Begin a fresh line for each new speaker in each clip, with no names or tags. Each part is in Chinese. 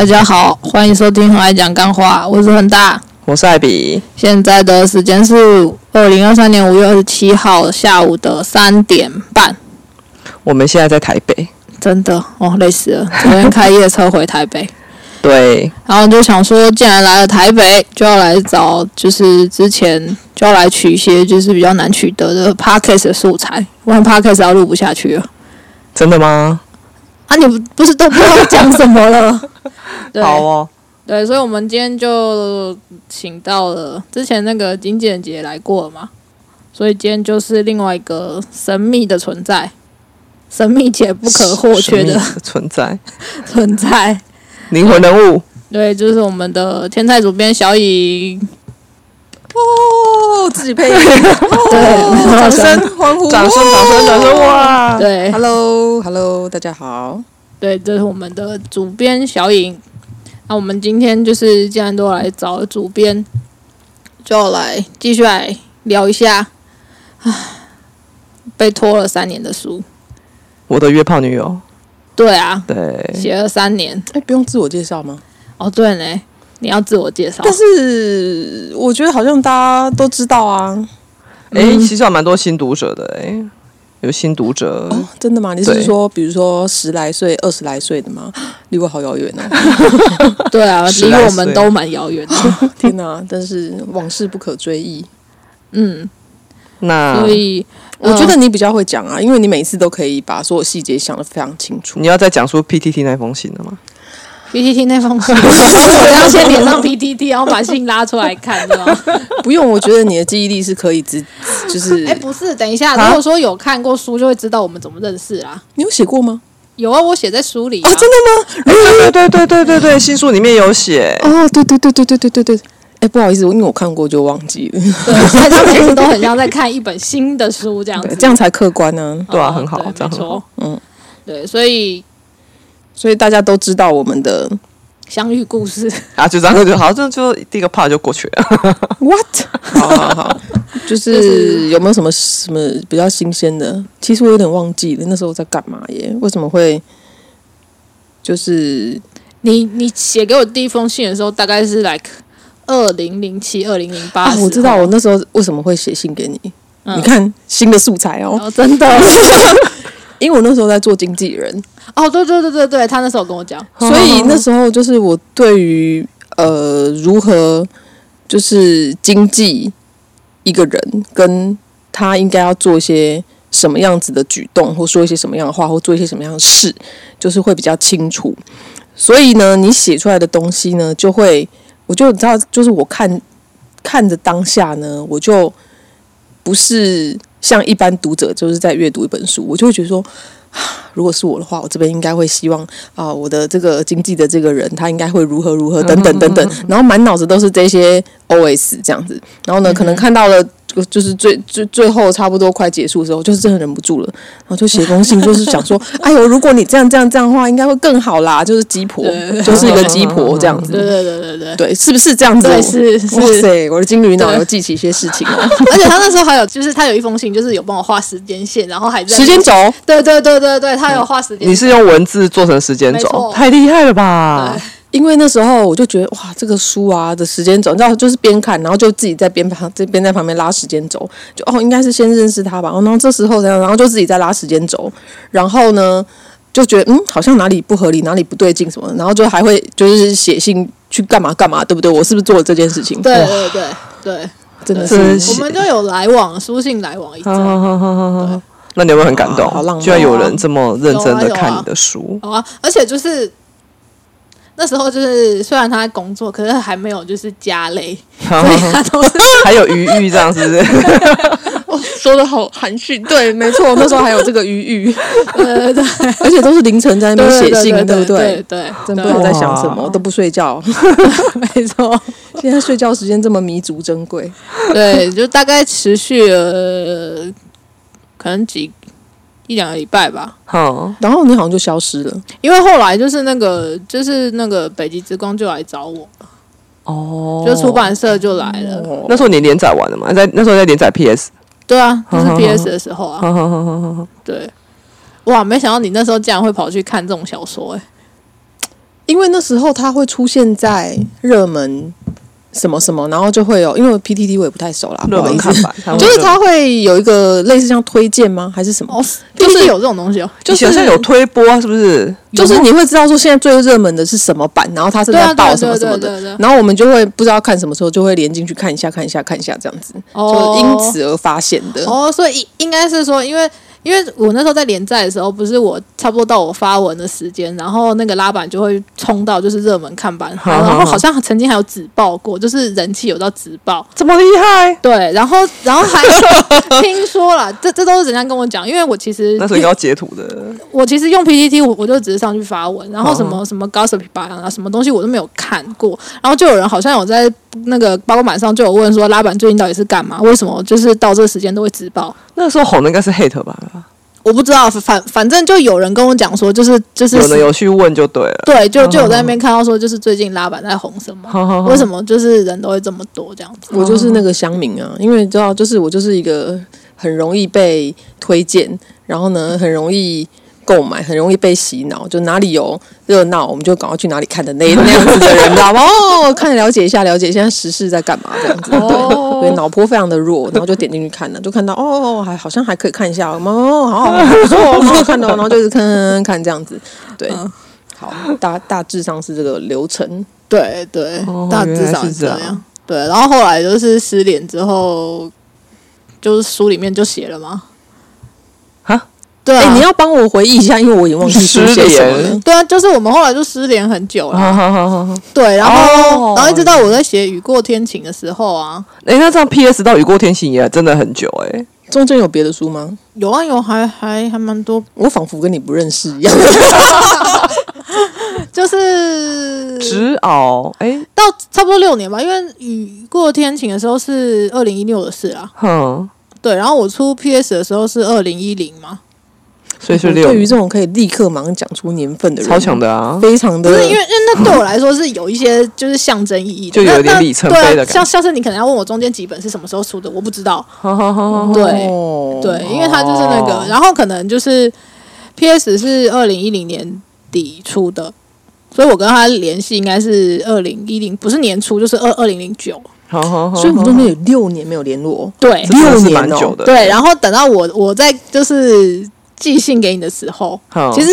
大家好，欢迎收听《很爱讲干话》，我是恒大。
我是艾比，
现在的时间是二零二三年五月二十七号下午的三点半。
我们现在在台北，
真的哦，累死了！昨天开夜车回台北，
对，
然后就想说，既然来了台北，就要来找，就是之前就要来取一些就是比较难取得的 podcast 的素材，不然 podcast 要录不下去了。
真的吗？
啊，你不不是都不知道讲什么了？对
好哦，
对，所以我们今天就请到了之前那个经纪人姐来过了嘛，所以今天就是另外一个神秘的存在，神秘且不可或缺的
存在，
存在。
灵魂人物，
对，就是我们的天才主编小颖。
哦，自己配音，
对，
掌声欢呼，
掌声，掌声，掌声！哇，
对
，Hello，Hello，大家好。
对，这是我们的主编小颖。那我们今天就是既然都来找主编，就来继续来聊一下，唉，被拖了三年的书。
我的约炮女友，
对啊，
对，
写了三年。
哎，不用自我介绍吗？
哦，对呢，你要自我介绍。
但是我觉得好像大家都知道啊。
哎，其实有蛮多新读者的，哎，有新读者，
哦，真的吗？你是说，比如说十来岁、二十来岁的吗？离我好遥远哦！
对啊，离我们都蛮遥远的。
天哪，但是往事不可追忆。
嗯，
那
所以
我觉得你比较会讲啊，因为你每次都可以把所有细节想得非常清楚。
你要再讲出 PTT 那封信了吗？
PTT 那封信，我要先连上 PPT，然后把信拉出来看，是吗？
不用，我觉得你的记忆力是可以直，就是
哎，不是，等一下，
啊
如果说有看过书，就会知道我们怎么认识啦。
你有写过吗？
有啊，我写在书里啊。
哦，真的吗？
对对对对对对，新书里面有写，
哦，对对对对对对对对。哎，不好意思，因为我看过就忘记了，
对，所以他每次都很像在看一本新的书这样子。
这样才客观呢、
对啊
哦
很好这样很好。
嗯，
对，所以
所以大家都知道我们的
相遇故事，
啊，就这样就好，就就第一个 part 就过去了。
what？好好好，就是有没有什么什么比较新鲜的？其实我有点忘记了那时候在干嘛耶？为什么会就是
你你写给我第一封信的时候，大概是 like 二零零七、二零零八
啊？我知道我那时候为什么会写信给你。
嗯
你看新的素材哦，
哦，真的
因为我那时候在做经纪人，
哦，对对对对对，他那时候跟我讲，
所以 那时候就是我对于呃如何就是经济一个人跟他应该要做一些什么样子的举动，或说一些什么样的话，或做一些什么样的事，就是会比较清楚。所以呢，你写出来的东西呢，就会我就知道，就是我看看着当下呢，我就不是像一般读者就是在阅读一本书，我就会觉得说。如果是我的话，我这边应该会希望啊、我的这个经济的这个人，他应该会如何如何等等等等，然后满脑子都是这些 OS 这样子，然后呢，可能看到了。就就是最最最后差不多快结束的时候，就是真的忍不住了，然后就写封信，就是想说，哎呦，如果你这样这样这样的话，应该会更好啦，就是鸡婆，就是一个鸡婆这样子，
对对对对对。
对，是不是这样子？
对是是
哇塞，我的金鱼脑
对
有记起一些事情哦
而且他那时候还有，就是他有一封信，就是有帮我画时间线，然后还在
时间轴，
对对对对对，他有画时间线。
你是用文字做成时间轴，太厉害了吧？
因为那时候我就觉得哇，这个书啊的时间轴，你知道，就是边看，然后就自己在边旁这边在旁边拉时间轴，就哦，应该是先认识他吧，然后这时候这样，然后就自己在拉时间轴，然后呢就觉得嗯，好像哪里不合理，哪里不对劲什么的，然后就还会就是写信去干嘛干嘛，对不对？我是不是做了这件事情？
对对对对，
真的是
我们就有来往，书信来往一阵。
好好好好好，那你有没有很感动？
好浪漫
居然有人这么认真的看你的书，
好啊，而且就是那时候就是虽然他在工作，可是还没有就是家累，所以他都是
还有余裕这样子，是不是？
说的好含蓄，对，没错，那时候还有这个余裕，
对对对。
而且都是凌晨在那边写信，
对
不对？
对对，
真不知道在想什么，都不睡觉。
没错，
现在睡觉时间这么弥足珍贵，
对，就大概持续了可能几一两个礼拜吧。
好，
然后你好像就消失了。
因为后来就是那个，就是那个北极之光就来找我，
哦
就出版社就来了。
哦
那时候你连载完了吗？在那时候在连载 PS，
对啊，就是 PS 的时候啊。对，哇，没想到你那时候竟然会跑去看这种小说、欸，
因为那时候它会出现在热门什么什么，然后就会有，因为 PTT 我也不太熟啦，不
热
好意思，就是
热
它会有一个类似像推荐吗？还是什么？
哦，就是有这种东西哦。
就是
好像有推播啊，是不是？
就是你会知道说现在最热门的是什么版，然后它是在报什么什么的。然后我们就会不知道看什么时候就会连进去看一下看一下看一下这样子，
哦
就因此而发现的。
哦，所以应该是说，因为因为我那时候在连载的时候，不是我差不多到我发文的时间，然后那个拉板就会冲到就是热门看板，
好好
然后好像曾经还有直爆过，就是人气有到直爆。
这么厉害？
对，然后然后还 听说了，这这都是人家跟我讲，因为我其实
那时候要截图的。
我其实用 PPT，我我就只是上去发文，然后什么什么 gossip 吧啊，什么东西我都没有看过。然后就有人好像有在那个包板上就有问说，拉板最近到底是干嘛？为什么就是到这个时间都会直爆？
那个时候红的应该是 hate 吧？
我不知道，反反正就有人跟我讲说，就是就是
有人有去问就对了。
对，就 就有在那边看到说，就是最近拉板在红什么，
好好好
为什么就是人都会这么多这样子？
我就是那个乡民啊，因为你知道，就是我就是一个很容易被推荐，然后呢，很容易购买，很容易被洗脑，就哪里有热闹，我们就赶快去哪里看的那 那样子的人，知道吗？哦，看了解一下，了解现在时事在干嘛这样子，对，
哦
对，脑波非常的弱，然后就点进去看了，就看到哦，还好像还可以看一下，哦，好好不错，蛮好看的哦，然后就是看看这样子，对。好，大大致上是这个流程。
对对
哦，
大致上
是这样
这样。对，然后后来就是失联之后，就是书里面就写了嘛。
哈，
对
你要帮我回忆一下，因为我已经忘记
失联。
对啊，就是我们后来就失联很久了。
好。
对，然后、
哦
然后一直到我在写《雨过天晴》的时候啊，
哎，那这样 PS 到雨过天晴也真的很久哎。
中间有别的书吗？
有啊有，还还还蛮多，
我仿佛跟你不认识一样。
就是
直熬哎，
到差不多六年吧，因为《雨过天晴》的时候是二零一六的事啊。
哼，
对，然后我出 PS 的时候是二零一零嘛，
所以是六
对于这种可以立刻马上讲出年份的人，
超强的啊。
非常的
不是因为因为那对我来说是有一些就是象征意义的，
就有
那那
点里程感觉
像像是你可能要问我中间几本是什么时候出的，我不知道。对
哦
对，因为他就是那个，
哦
然后可能就是 PS 是二零一零年底出的，所以我跟他联系应该是二零一零，不是年初就是二二零零九。
好好好。
所以我们中间有六年没有联络。
对
六年哦
蛮久的。
对，然后等到我我在就是寄信给你的时候，
好，
其实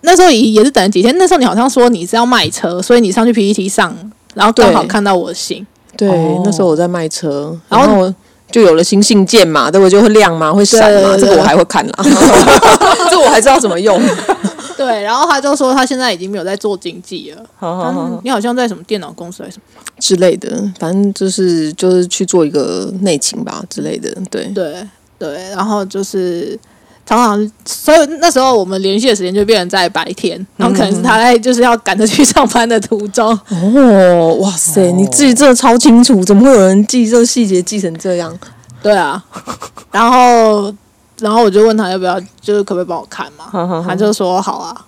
那时候也也是等了几天，那时候你好像说你是要卖车，所以你上去 PPT 上，然后刚好看到我的信。
对，
哦
那时候我在卖车，
然后
我就有了新信件嘛，对不对？就会亮嘛，会闪嘛，
对对对
这个我还会看啦，这我还知道怎么用。
对，然后他就说他现在已经没有在做经济了，
好好好
嗯，你好像在什么电脑公司还是什么？
之类的，反正就是就是去做一个内勤吧之类的，对。
对对，然后就是常常，所以那时候我们联系的时间就变成在白天，然后可能是他在就是要赶着去上班的途中。
哦，哇塞，你自己真的超清楚，怎么会有人记这个细节记成这样？
对啊，然后然后我就问他要不要，就是可不可以帮我看嘛？他就说好啊。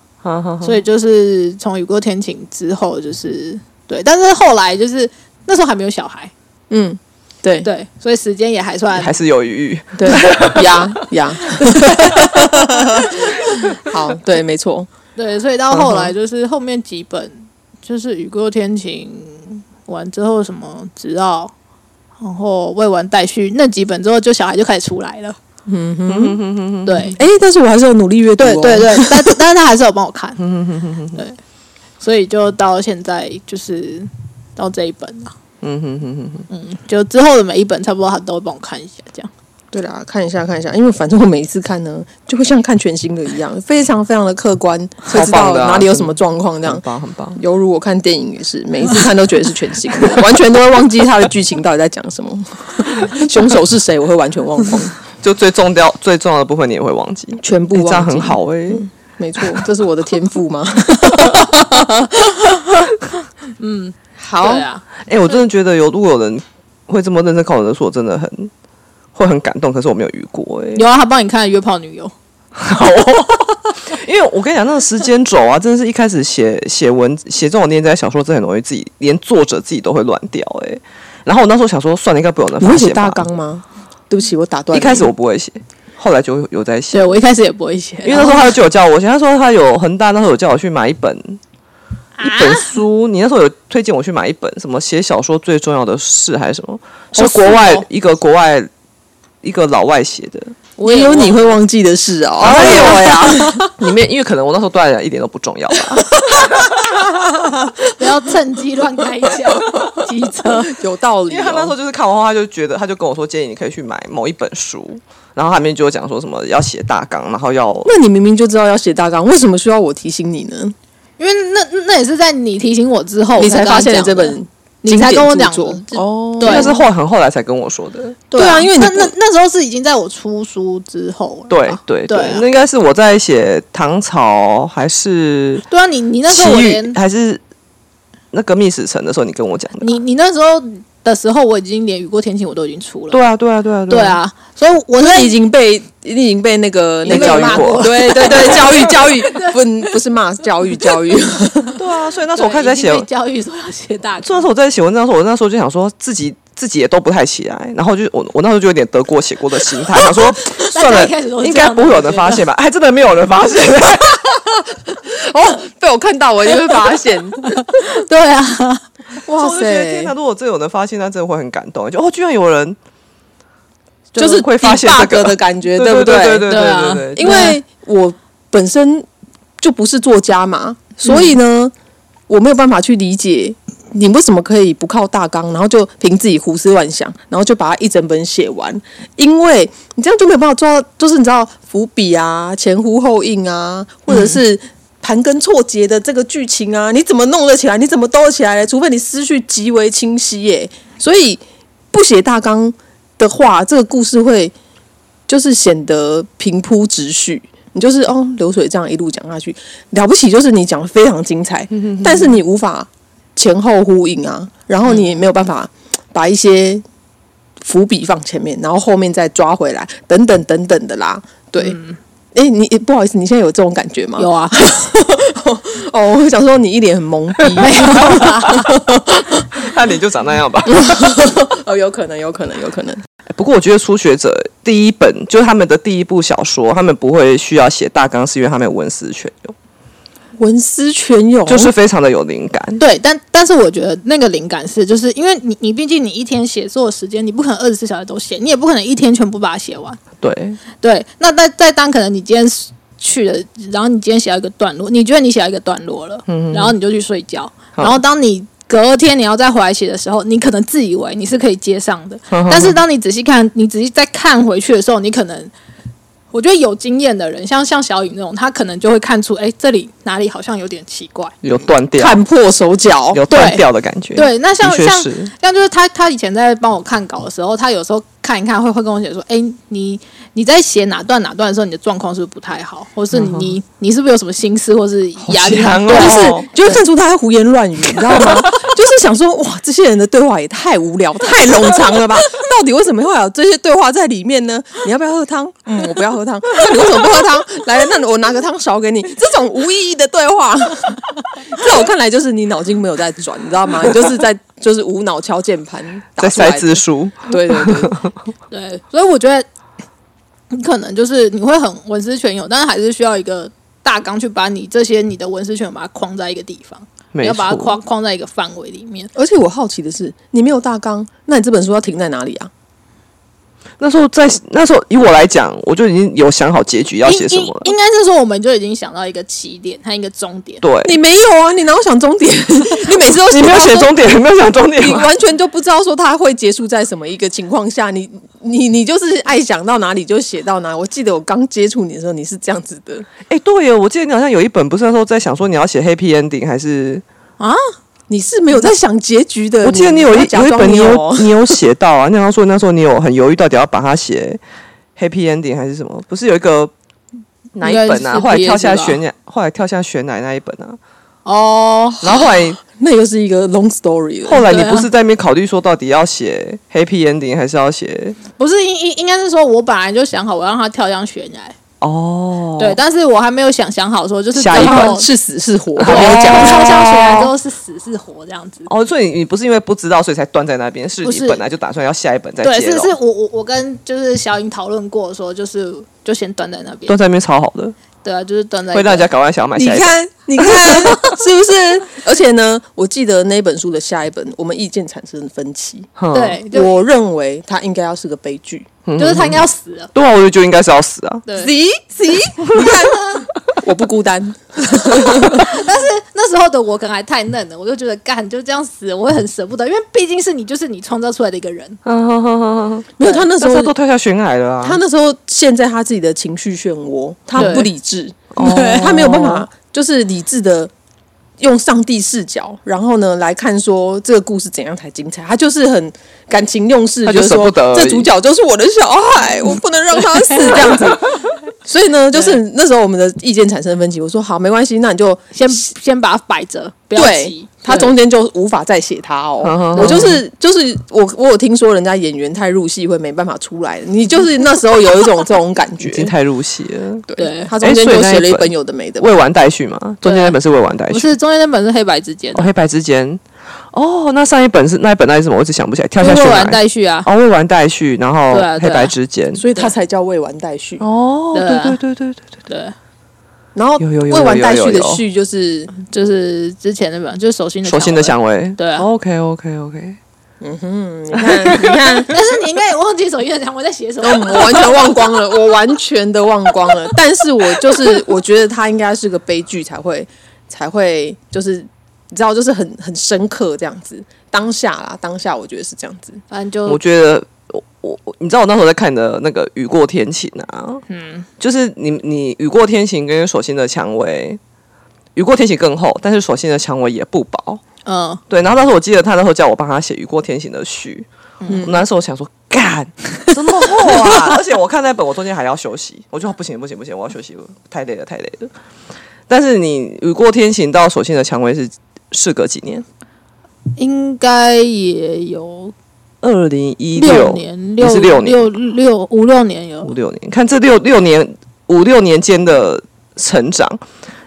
所以就是从雨过天晴之后，就是对，但是后来就是那时候还没有小孩，
嗯，对
对，所以时间也还算
还是有余裕。
对，呀呀，好，对，没错，
对，所以到后来就是后面几本，就是雨过天晴完之后什么直奥，然后未完待续那几本之后，就小孩就开始出来了。
嗯哼，
对，
哎，但是我还是有努力阅读、哦，
对对对，但但是他还是有帮我看。对，所以就到现在就是到这一本了。
嗯哼哼哼哼。
嗯，就之后的每一本差不多他都会帮我看一下，这样。
对啦，看一下看一下，因为反正我每一次看呢，就会像看全新的一样，非常非常的客观，会知道
超棒
哪里有什么状况这样
很。棒，很棒。
犹如我看电影也是，每一次看都觉得是全新的，完全都会忘记它的剧情到底在讲什么，凶手是谁，我会完全忘光，
就最重要、最重要的部分你也会忘记，
全部。
这样很好哎、
没错，这是我的天赋吗？嗯，好
对，啊，
哎、我真的觉得有如果有人会这么认真看我的书，我真的很会很感动。可是我没有遇过哎、
有啊，他帮你看《约炮女友》。
好 因为我跟你讲，那个时间轴啊，真的是一开始写写文写这种连载小说，真的很容易自己连作者自己都会乱掉哎、然后我那时候想说，算了，应该不会有人
你会写大。纲吗？对不起，我打断。
一开始我不会写，后来就有在写。
对我一开始也不会写，
因为那时候他就有叫我写，他说他有恒大那时候有叫我去买一本一本书，你那时候有推荐我去买一本什么写小说最重要的事还是什么？是
是
国外
哦
一个国外一个老外写的，
我也有你会忘记的事哦。
哎呦呀，里面因为可能我那时候对他来讲一点都不重要吧。
不要趁机乱开枪，机车。
有道理、
因为他那时候
哦。
就是看完后，他就觉得，他就跟我说，建议你可以去买某一本书，然后他里面就有讲说什么要写大纲，然后要
那你明明就知道要写大纲，为什么需要我提醒你呢？
因为那那也是在你提醒我之后，
你才发现了这本
你才跟我讲的
哦。
对
那是后很后来才跟我说的。
对啊，
因为你
那那那时候是已经在我出书之后了。
对对
对啊
那应该是我在写唐朝还是
对啊，你你那时候我连
还是那个密史城的时候，你跟我讲的。
你你那时候的时候，我已经连雨过天晴我都已经出了。
对啊，对啊，对啊，
对，啊，所以我在
你已经被你已经被那个
被
那个
教育过
骂过。
对 对对，教育教育不不是骂教育教育，
对啊，所以那时候我开始在写
教育说要写大纲。
所以那时候我在写文章的时候，我那时候就想说自己自己也都不太起来，然后就我我那时候就有点得过且过的心态，想说 算了应该不会有人发现吧？还真的没有人发现。
哦，被我看到我就会发现，
对啊，
哇塞
哪！，如果真有人发现，那真的会很感动。就哦，居然有人
就是
会发现这个
的感觉，
对
不
对对对
对啊
对，
因为我本身就不是作家嘛，所以呢，我没有办法去理解你为什么可以不靠大纲，然后就凭自己胡思乱想，然后就把它一整本写完。因为你这样就没有办法做到，就是你知道伏笔啊、前呼后应啊，或者是盘根错节的这个剧情啊，你怎么弄得起来？你怎么兜得起来呢？除非你思绪极为清晰耶。所以不写大纲的话，这个故事会就是显得平铺直叙。你就是哦，流水这样一路讲下去，了不起就是你讲的非常精彩，但是你无法前后呼应啊，然后你也没有办法把一些伏笔放前面，然后后面再抓回来，等等等等的啦。对，哎、你不好意思，你现在有这种感觉吗？
有啊，
哦，我想说你一脸很懵逼，没有
他脸就长那样吧。
哦，有可能，有可能，有可能。
不过我觉得初学者第一本就是他们的第一部小说，他们不会需要写大纲，是因为他们有文思泉涌，
文思泉涌，
就是非常的有灵感。
对，但但是我觉得那个灵感是，就是因为你你毕竟你一天写作的时间，你不可能二十四小时都写，你也不可能一天全部把它写完。
对，
对，那在在当可能你今天去了，然后你今天写到一个段落，你觉得你写到一个段落了，然后你就去睡觉，然后当你隔天你要再回来写的时候，你可能自以为你是可以接上的，但是当你仔细看，你仔细再看回去的时候，你可能。我觉得有经验的人，像像小雨那种，他可能就会看出，哎，这里哪里好像有点奇怪。
有断掉，
看破手脚，
有断掉的感觉。
对，那像像像就是他他以前在帮我看稿的时候，他有时候看一看会会跟我写说，哎，你你在写哪段哪段的时候，你的状况是不是不太好，或是你、你你是不是有什么心思，或是压力很大？
哦
就是就会看出他在胡言乱语，你知道吗？就是想说，哇，这些人的对话也太无聊、太冗长了吧？到底为什么会有这些对话在里面呢？你要不要喝汤？嗯，我不要喝汤。那你为什么不喝汤？来，那我拿个汤勺给你。这种无意义的对话，在我看来就是你脑筋没有在转，你知道吗？你就是在就是无脑敲键盘，打
在塞字书，
对对对，
对，所以我觉得你可能就是你会很文思泉涌，但是还是需要一个大纲去把你这些你的文思泉涌把它框在一个地方，你要把它。框框在一个范围里面。
而且我好奇的是，你没有大纲，那你这本书要停在哪里啊？
那时候在那时候，以我来讲，我就已经有想好结局要写什么了。
应该是说，我们就已经想到一个起点和一个终点。
对，
你没有啊？你哪有想终点？你每次都
你没有写终点，你没有想终点
你？完全就不知道说它会结束在什么一个情况下，你你你就是爱想到哪里就写到哪里。我记得我刚接触你的时候，你是这样子的
哎、对哦，我记得你好像有一本，不是那时候在想说你要写 happy ending 还是？
啊，你是没有在想结局的。
我记得你有一有一本你有
有，
你有写到啊，你好像说那时候你有很犹豫到底要把它写 happy ending 还是什么？不是有一个哪一本啊？后来跳下悬崖，后来跳下悬崖那一本啊。
哦，
然后后来
那又是一个 long story 了。
后来你不是在那边考虑说到底要写 happy ending 还是要写
不是应应应该是说，我本来就想好我让他跳向悬崖，
哦？
对，但是我还没有想想好说，就是
下一本
是死是活，
对
还没有讲
哦
跳向悬崖之后是死是活这样子。
哦，所以你你不是因为不知道所以才断在那边，是你本来就打算要下一本再
对，
接咯
是是我我我跟就是小颖讨论过说，就是就先断在那边
断，在那边超好的。
对啊，就是蹲在
会让人家赶快想要买
你
下一本。
看，你看，是不是？而且呢，我记得那本书的下一本，我们意见产生分歧。
哼，
对，
我认为它应该要是个悲剧。
就是他应该要死了。
对啊，我就觉得应该是要死啊。
对
，See See，你看，我不孤单。
但是那时候的我可能还太嫩了，我就觉得干就这样死，我会很舍不得，因为毕竟是你，就是你创造出来的一个人。
没有，他那时候
都跳下悬崖了啊。
他那时候陷在他自己的情绪漩涡，他不理智，他没有办法，就是理智的用上帝视角，然后呢来看说这个故事怎样才精彩。他就是很感情用事，
他就舍不得
这主角就是我的小孩，我不能让他死这样子。所以呢，就是那时候我们的意见产生分歧。我说好，没关系，那你就
先先把它摆着，不要
对
急。
他中间就无法再写他哦。我就是就是我我有听说人家演员太入戏会没办法出来，你就是那时候有一种这种感觉
已。经太入戏了。
对
他中间就写了一
本
本有的没的。
未完待续嘛，中间那本是未完待续。
不是中间那本是黑白之间
哦，，黑白之间。哦，那上一本是那一本那是什么？我一直想不起来。跳下去
未完。待续啊。
哦，未完待续，然后黑白之间。
所以它才叫未完待续。
哦，
对啊
对对对对对
对，
然后
有有有
未完待续的续就是，
就是之前那本就是手心的
手心的香味。
对啊
OK OK OK。
嗯哼，你看你看，
但是你应该也忘记手心的蔷薇在写什么。
我完全忘光了，我完全的忘光了。但是我就是我觉得它应该是个悲剧才会才会就是你知道就是很很深刻这样子。当下啦，当下我觉得是这样子。
反正就
我觉得我我我你知道我那时候在看的那个《雨过天晴》啊，嗯，就是你你《雨过天晴》跟《手心的蔷薇》，《雨过天晴》更厚，但是《手心的蔷薇》也不薄。
嗯，
对，然后那时候我记得他那时候叫我帮他写《雨过天晴》的序，嗯，那时候我想说，干，这么厚啊！而且我看那本，我中间还要休息，我就说不行不行不行，我要休息，太累了太累了。但是你《雨过天晴》到《手心的蔷薇》是事隔几年？
应该也有
二零一
六年，六
是六年
六六五六年有
五。六年，看这六六年五六年间的成长。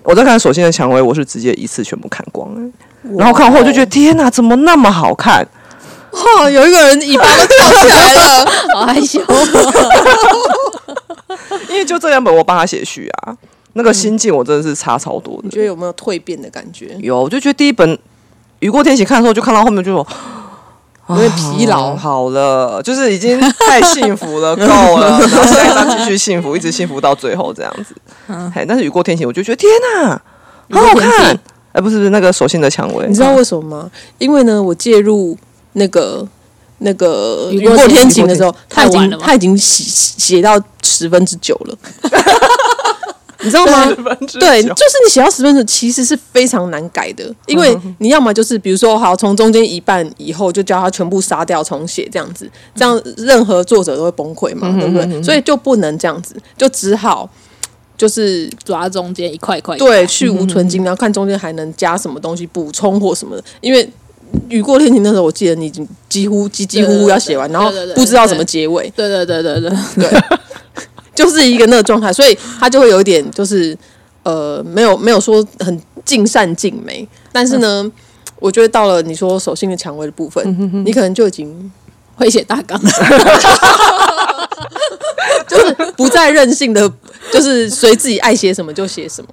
我在看《手心的蔷薇》，我是直接一次全部看光、欸，然后看后我就觉得天哪，怎么那么好看？
哦，有一个人尾巴都跳起来了。
好害羞。
因为就这两本我帮他写序啊，那个心境我真的是差超多的。
你觉得有没有蜕变的感觉？
有，我就觉得第一本《雨过天晴》看的时候，就看到后面就有
有点疲劳
啊好了，就是已经太幸福了，够了，然后下一张继续幸福，一直幸福到最后这样子。嘿，但是《雨过天晴》，我就觉得天哪，好好看！哎，不是不是那个手心的蔷薇，
你知道为什么吗？因为呢，我介入那个那个
雨过
天
天
晴的时候，他已经
太晚了
他已经写写到十分之九了，你知道吗？对，就是你写到十分之其实是非常难改的，因为你要么就是比如说好从中间一半以后就叫他全部杀掉重写这样子，这样任何作者都会崩溃嘛，对不对？所以就不能这样子，就只好就是
抓中间一块一块。
对，去无存精，然后看中间还能加什么东西补充或什么的。因为雨过天晴那时候，我记得你已经几乎几几乎要写完，然后不知道怎么结尾，
对对对对对，
对，就是一个那个状态，所以他就会有一点就是呃，没有没有说很尽善尽美，但是呢。我觉得到了你说手心的蔷薇的部分，你可能就已经
会写大纲了。
就是不再任性的，就是随自己爱写什么就写什么。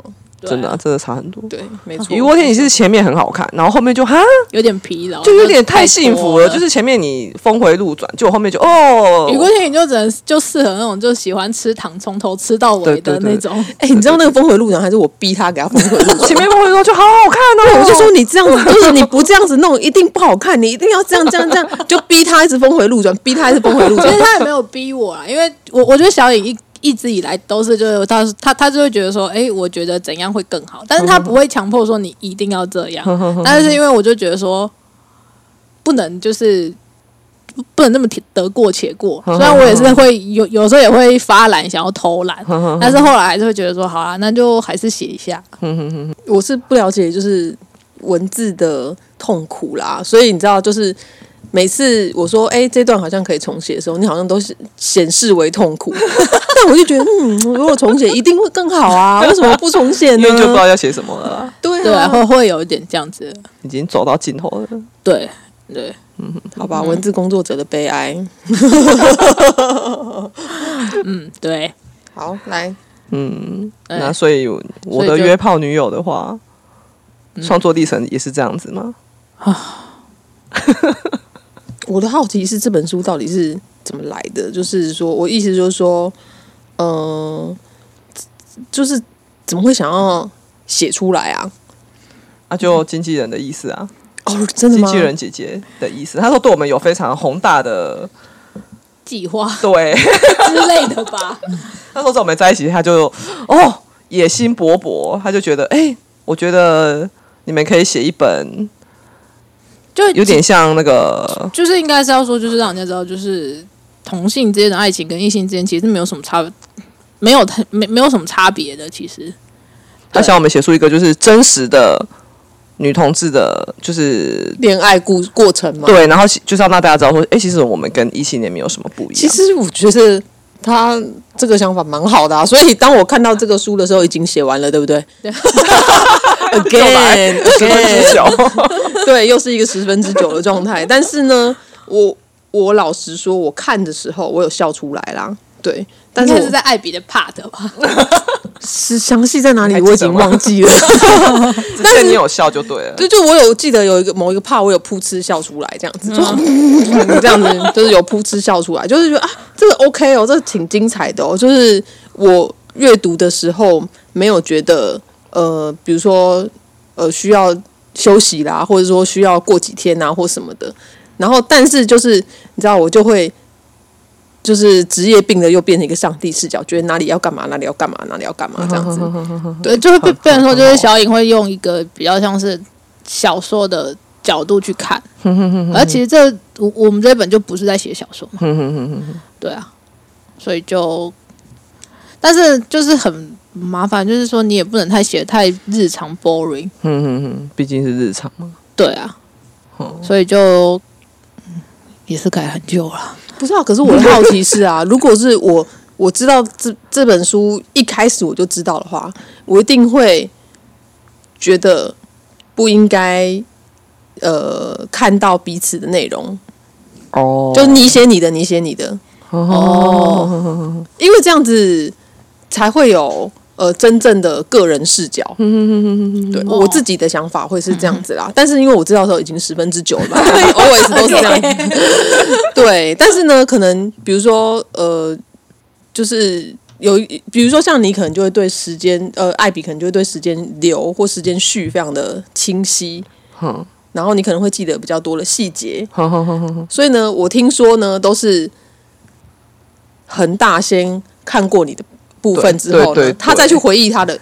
真的啊真的差很多。
对，没错。
雨过天晴是前面很好看，然后后面就哈，
有点疲劳，
就有点太幸福了。就是前面你峰回路转，就后面就哦，
雨过天晴就只能就适合那种就喜欢吃糖从头吃到尾的那种。
哎、你知道那个峰回路转还是我逼他给他峰回路转？
前面峰回路转就好好看哦。
我就说你这样子，就是你不这样子弄，一定不好看。你一定要这样这样这样，就逼他一直峰回路转，逼他一直峰回路转
其实。他也没有逼我啦，因为我我觉得小颖一一直以来都是就是他他他就会觉得说，哎、我觉得怎样会更好，但是他不会强迫说你一定要这样。但是因为我就觉得说，不能就是不不能那么得过且过。虽然我也是会有有时候也会发懒，想要偷懒，但是后来还是会觉得说，好啊，那就还是写一下。
我是不了解就是文字的痛苦啦，所以你知道，就是每次我说哎、这段好像可以重写的时候，你好像都是显示为痛苦。但我就觉得，嗯，如果重写一定会更好啊，为什么不重写呢？
因为就不知道要写什么了啦，
对啊，
对啊，
会会有一点这样子。
已经走到尽头了。
对对，嗯
好吧，文字工作者的悲哀。
嗯，对。
好，来
嗯，那所以我的约炮女友的话，创作历程也是这样子吗？
我的好奇是这本书到底是怎么来的？就是说我意思就是说，嗯、就是怎么会想要写出来啊？
那、就经纪人的意思啊，
哦，真的吗？
经纪人姐姐的意思。她说对我们有非常宏大的
计划
对，
之类的吧。
她说在我们在一起，他就哦野心勃勃，他就觉得哎、我觉得你们可以写一本
就
有点像那个
就是应该是要说，就是让人家知道，就是同性之间的爱情跟异性之间其实没有什么差，没有太没没有什么差别的。其实
他想我们写出一个就是真实的女同志的，就是
恋爱过过程嘛。，
对，然后就是要让大家知道说，哎、其实我们跟异性恋没有什么不一样。
其实我觉得他这个想法蛮好的啊。所以当我看到这个书的时候，已经写完了，对不对
对
对，又是一个十分之九的状态。但是呢，我我老实说，我看的时候我有笑出来啦。对，但是
是在艾比的 part 吧。
是详细在哪里我已经忘记了。
但是你有笑就对了。
对，就我有记得有一个某一个 part，我有噗嗤笑出来，这样子，就、这样子，就是有噗嗤笑出来，就是觉得啊，这个 OK 哦，这个挺精彩的哦。就是我阅读的时候没有觉得呃，比如说呃需要休息啦，或者说需要过几天啊或什么的。然后，但是就是你知道，我就会就是职业病的又变成一个上帝视角，觉得哪里要干嘛，哪里要干嘛，哪里要干嘛 这样子。
对，就会变变成说，就是小颖会用一个比较像是小说的角度去看，而其实这我我们这本就不是在写小说嘛，对啊，所以就，但是就是很麻烦，就是说你也不能太写太日常 boring，
嗯嗯嗯，毕竟是日常嘛。
对啊，所以就嗯也是改很久了。
不是啊，可是我的好奇是啊，如果是我我知道这这本书一开始我就知道的话，我一定会觉得不应该呃看到彼此的内容，
哦。
就你写你的，你写你的，
哦，
因为这样子才会有呃真正的个人视角。对、
哦。
我自己的想法会是这样子啦，但是因为我知道的时候已经十分之九了嘛，always 都是这样。对，但是呢，可能比如说呃，就是有，比如说像你可能就会对时间，呃，艾比可能就会对时间流或时间序非常的清晰，
嗯
然后你可能会记得比较多的细节，所以呢，我听说呢都是恒大先看过你的部分之后呢，他再去回忆他的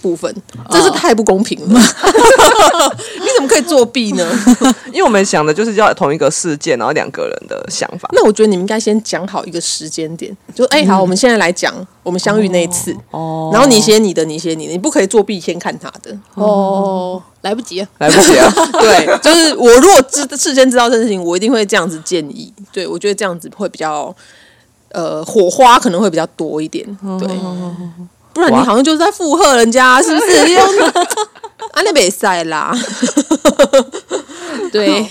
部分，这是太不公平了。你怎么可以作弊呢？
因为我们想的就是要同一个事件，然后两个人的想法。
那我觉得你们应该先讲好一个时间点，就哎、好，我们现在来讲我们相遇那一次，
哦
然后你写你的，你写你的，你不可以作弊先看他的。
哦，来不及了。
来不及啊！
对，就是我如果知事先知道这件事情，我一定会这样子建议。对我觉得这样子会比较，呃，火花可能会比较多一点。对，不然你好像就是在附和人家，是不是？用 啊，那比赛啦。
对，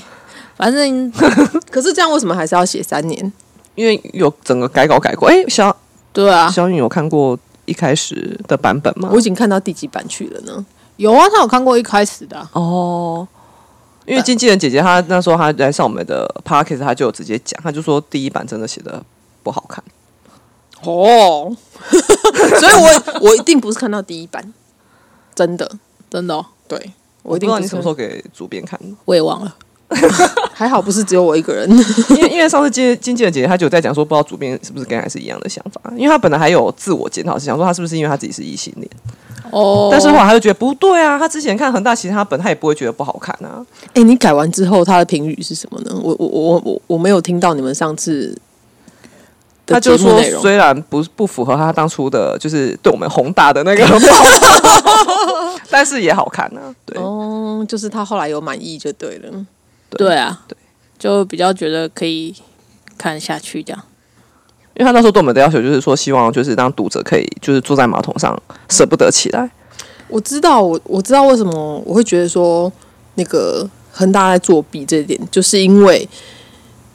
反正
可是这样为什么还是要写三年？
因为有整个改稿改过。哎、小
对啊，
小雨有看过一开始的版本吗
我？已经看到第几版去了呢？
有啊，他有看过一开始的啊、
哦，因为经纪人姐姐她那时候她来上我们的 podcast，她就有直接讲，她就说第一版真的写的不好看。
哦，所以我我一定不是看到第一版，真的，
真的、哦，
对
我
一定不是
你什么时候给主编看，
我也忘了。
还好不是只有我一个人。
因为因为上次经经纪人姐姐她就有在讲说，不知道主编是不是跟还是一样的想法，因为她本来还有自我检讨，是想说她是不是因为她自己是异性恋，
哦，
但是后来她就觉得不对啊，她之前看恒大其他本，她也不会觉得不好看啊。
哎、你改完之后，她的评语是什么呢？我我我我我没有听到你们上次的
他就说。虽然不不符合他当初的，就是对我们宏大的那个 但是也好看呢、啊。对，
哦，就是他后来有满意就对了。
对啊，
对，
就比较觉得可以看下去这样。
因为他那时候对我们的要求就是说，希望就是让读者可以就是坐在马桶上舍不得起来。
我知道，我我知道为什么我会觉得说那个恒大在作弊这一点，就是因为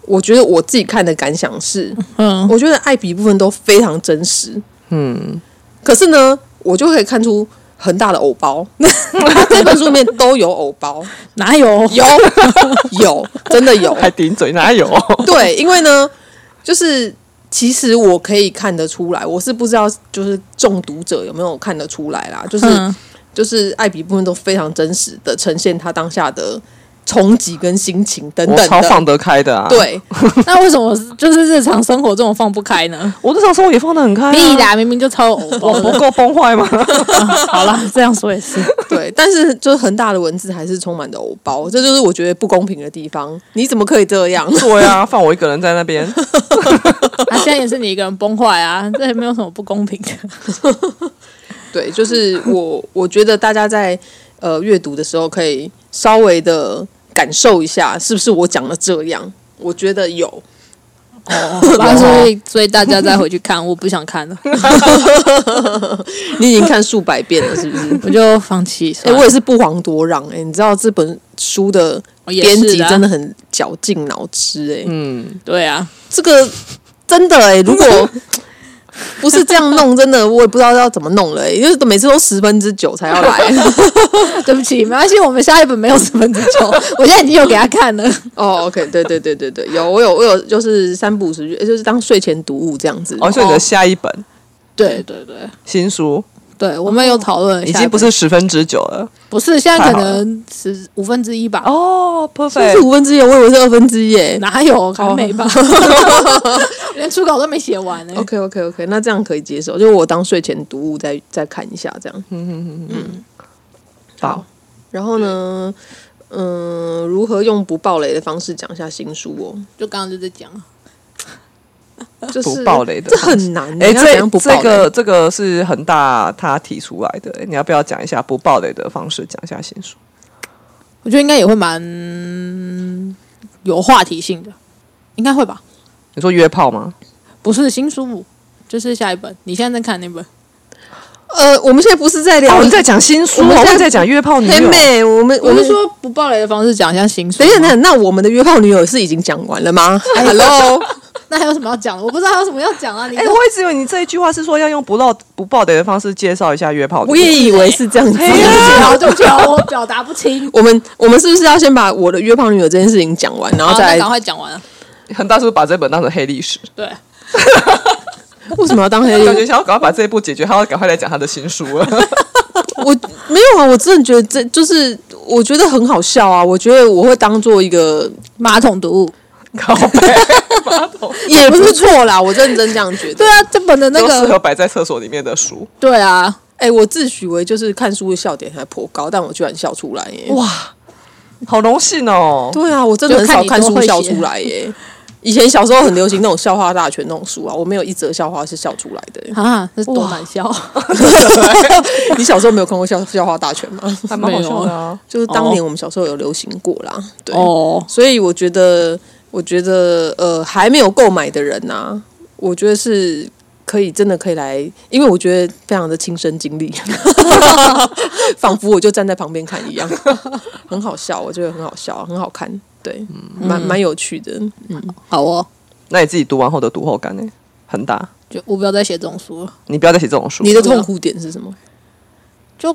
我觉得我自己看的感想是，
嗯，
我觉得艾比部分都非常真实，
嗯，
可是呢，我就可以看出很大的偶包，他 这本书里面都有偶包，
哪有？
有。有，真的有。
还顶嘴哪有？
对，因为呢，就是其实我可以看得出来，我是不知道就是中毒者有没有看得出来啦，就是、
嗯。
就是艾比部分都非常真实的呈现他当下的冲击跟心情等等的。
超放得开的啊！，
对，
那为什么就是日常生活这种放不开呢？
我日常生活也放得很开、啊。
屁啦，明明就超有偶包。
我 不够崩坏吗？
好啦，这样说也是。
对，但是就是恒大的文字还是充满着偶包，这就是我觉得不公平的地方。你怎么可以这样？
对啊，放我一个人在那边。
啊，现在也是你一个人崩坏啊，这也没有什么不公平的。
对，就是我，我觉得大家在呃阅读的时候，可以稍微的感受一下，是不是我讲的这样？我觉得有，
哦，所以所以大家再回去看，我不想看了，
你已经看数百遍了，是不是？
我就放弃。
哎、我也是不遑多让哎、你知道这本书的编辑真的很绞尽脑汁哎、
嗯，
对啊，
这个真的哎、如果不是这样弄，真的我也不知道要怎么弄了、欸，因为每次都十分之九才要来。
对不起，没关系，我们下一本没有十分之九，我现在已经有给他看了。
哦，OK，对对对对对，有我有我有，就是三不五时，就是当睡前读物这样子。
哦，所以你的下一本
对对对
新书
对，我们有讨论，
已经不是十分之九了。
不是，现在可能十五分之一吧。
哦
这是
，perfect。
五分之一，我以为是二分之一耶。
哪有还没吧？连初稿都没写完呢、
OK OK OK，那这样可以接受，就是我当睡前读物再再看一下这样。嗯好，然后呢，嗯、如何用不暴雷的方式讲一下新书哦？
就刚刚就在讲，
就是
不暴雷的
这很难。
哎、这这个这个是恒大他提出来的、你要不要讲一下不暴雷的方式，讲一下新书？
我觉得应该也会蛮有话题性的，应该会吧？
你说约炮吗？
不是新书，就是下一本。你现在在看那本？
呃，我们现在不是在聊
我们在讲新书，
我们在
在讲约炮女友。
黑妹，我们我们
说不暴雷的方式讲一下新书吗。
等一下，等一下，那我们的约炮女友是已经讲完了吗？Hello，
那还有什么要讲的？我不知道还有什么要讲啊！你
哎、我一直以为你这一句话是说要用不露不爆雷的方式介绍一下约炮女友。
我也以为是这样子。
对不起啊，对不起啊，我表达不清。
我们我们是不是要先把我的约炮女友这件事情讲完，然后
好，
再
赶快讲完啊？
很大是不是把这本当成黑历史？
对，
为什么要当黑
感觉
历？
想要赶快把这一步解决，他要赶快来讲他的新书了。
我没有啊，我真的觉得这就是我觉得很好笑啊！我觉得我会当做一个
马桶读物。
靠背马桶
也不是错啦，我认真这样觉得。
对啊，这本的那
个适合，摆在厕所里面的书。
对啊，
哎、我自诩为就是看书的笑点还颇高，但我居然笑出来耶！
哇，好荣幸哦！
对啊，我真的很少看书笑出来耶。以前小时候很流行那种笑话大全那种书啊，我没有一则笑话是笑出来的。
啊，这多难笑。
你小时候没有看过笑笑话大全吗？
还蛮好笑的啊。
就是当年我们小时候有流行过啦。对，
哦，
所以我觉得，我觉得呃，还没有购买的人呐、我觉得是可以真的可以来，因为我觉得非常的亲身经历，仿佛我就站在旁边看一样，很好笑，我觉得很好笑，很好看，对，蛮蛮有趣的。
嗯好哦，
那你自己读完后的读后感呢？很大。
就我不要再写这种书了。
你不要再写这种书。
你的痛苦点是什么？
就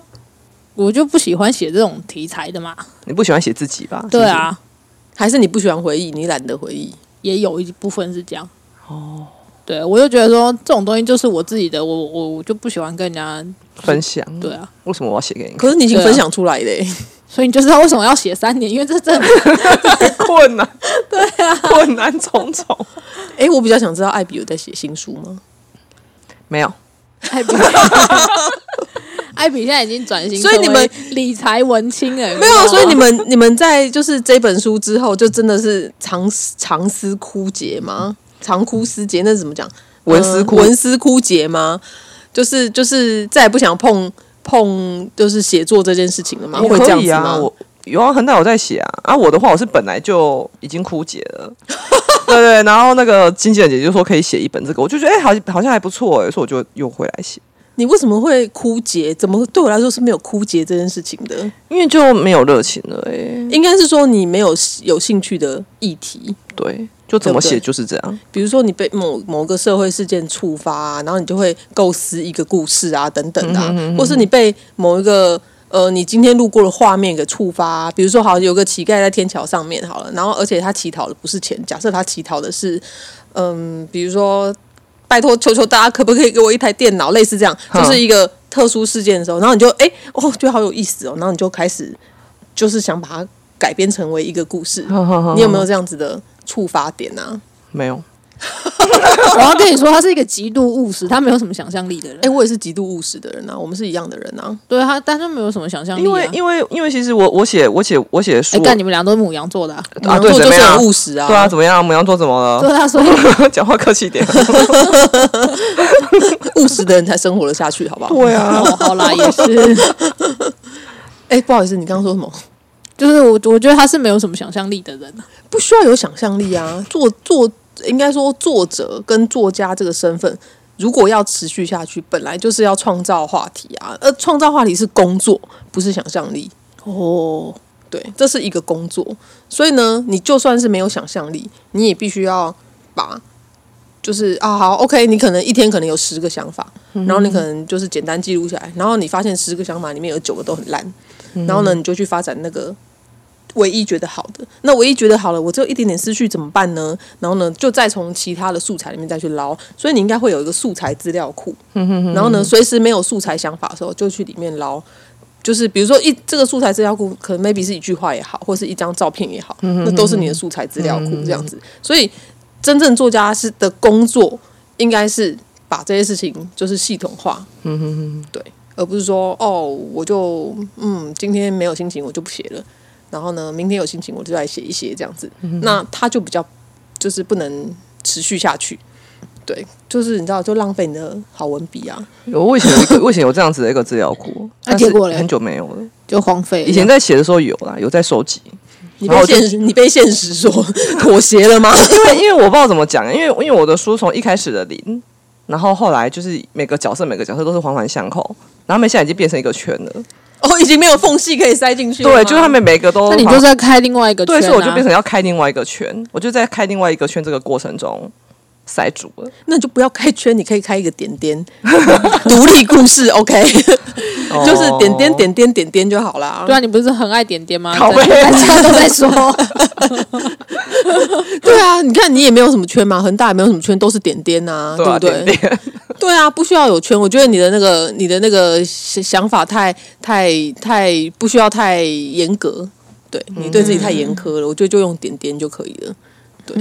我就不喜欢写这种题材的嘛。
你不喜欢写自己吧？
对啊，
还是你不喜欢回忆，你懒得回忆？
也有一部分是这样。哦，对，我就觉得说这种东西就是我自己的，我我我就不喜欢跟人家。
分享。
对啊，
为什么我要写给你？
可是你已经分享出来嘞、
所以你就知道为什么要写三年，因为这真的
困难，对啊，困难重重。
哎、我比较想知道艾比有在写新书吗？
没有，
艾比，艾比现在已经转型，
所以你们
理财文青了，
没有啊，所以你
们
们 你们在就是这本书之后，就真的是长长思枯竭吗？长枯思竭那是怎么讲？
文思枯
呃文思枯竭吗？就是就是再也不想碰碰就是写作这件事情了吗？
我
会这样子吗？
我有啊，很早有在写啊。啊，我的话我是本来就已经枯竭了。对对，然后那个经纪人姐姐就说可以写一本这个，我就觉得哎、好好像还不错哎，所以我就又回来写，
你为什么会枯竭？怎么对我来说是没有枯竭这件事情的？
因为就没有热情了哎。
应该是说你没有有兴趣的议题。
对，就怎么写就是这样。
比如说你被某某个社会事件触发、啊，然后你就会构思一个故事啊，等等的、啊，或是你被某一个呃你今天路过的画面给触发、啊，比如说好有个乞丐在天桥上面好了，然后而且他乞讨的不是钱，假设他乞讨的是嗯，比如说拜托求求大家可不可以给我一台电脑，类似这样，就是一个特殊事件的时候，然后你就哎哦觉得好有意思哦，然后你就开始就是想把它改编成为一个故事，你有没有这样子的触发点啊？
没有？
我要跟你说，他是一个极度务实，他没有什么想象力的人。
哎、我也是极度务实的人啊，我们是一样的人啊。
对他，但是没有什么想象力、啊。
因为因为因为其实我我写我写我写书
哎，干你们俩都是母羊座的、啊。
啊，对，
母羊座就是很务实啊。
对啊，怎么样？母羊座怎么了？
对啊，所以
讲话客气一点。
务实的人才生活得下去，好不好？
对啊，
哦，好啦，也是，
哎、不好意思，你刚刚说什么？
就是我我觉得他是没有什么想象力的人、啊。
不需要有想象力啊。作作应该说作者跟作家这个身份，如果要持续下去，本来就是要创造话题啊。而创造话题是工作，不是想象力。
哦，
对，这是一个工作。所以呢，你就算是没有想象力，你也必须要把。就是啊，好，OK，你可能一天可能有十个想法，然后你可能就是简单记录下来，然后你发现十个想法里面有九个都很烂，然后呢，你就去发展那个唯一觉得好的。那唯一觉得好了，我只有一点点思绪怎么办呢？然后呢，就再从其他的素材里面再去捞。所以你应该会有一个素材资料库，然后呢，随时没有素材想法的时候，就去里面捞。就是比如说一这个素材资料库，可能 maybe 是一句话也好，或是一张照片也好，那都是你的素材资料库这样子。所以真正作家是的工作，应该是把这些事情就是系统化，对，而不是说哦，我就嗯，今天没有心情，我就不写了。然后呢，明天有心情我就来写一写这样子，那他就比较就是不能持续下去。对，就是你知道，就浪费你的好文笔啊。
我以前有一个，我以前有这样子的一个资料库，但是
结果
很久没有了。
就荒废。
以前在写的时候有啦，有在收集。
你被现实，你被现实所妥协了吗？
因为因为我不知道怎么讲，因为因为我的书从一开始的零，然后后来就是每个角色每个角色都是环环相扣，然后他们现在已经变成一个圈了。
哦，已经没有缝隙可以塞进去。
对，就是他们每个都
那你就是在开另外一个圈、啊，
对，所以我就变成要开另外一个圈，我就在开另外一个圈这个过程中塞住了。
那就不要开圈，你可以开一个点点，独立故事，OK，就是点点点点点点就好啦。
对啊，你不是很爱点点吗？大家都在说，
对啊，你看你也没有什么圈嘛，恒大也没有什么圈，都是点点呐、对
对啊，
不对？
点点
对啊，不需要有圈。我觉得你的那个你的那个想想法太太太不需要太严格，对你对自己太严苛了。我觉得就用点点就可以了。对，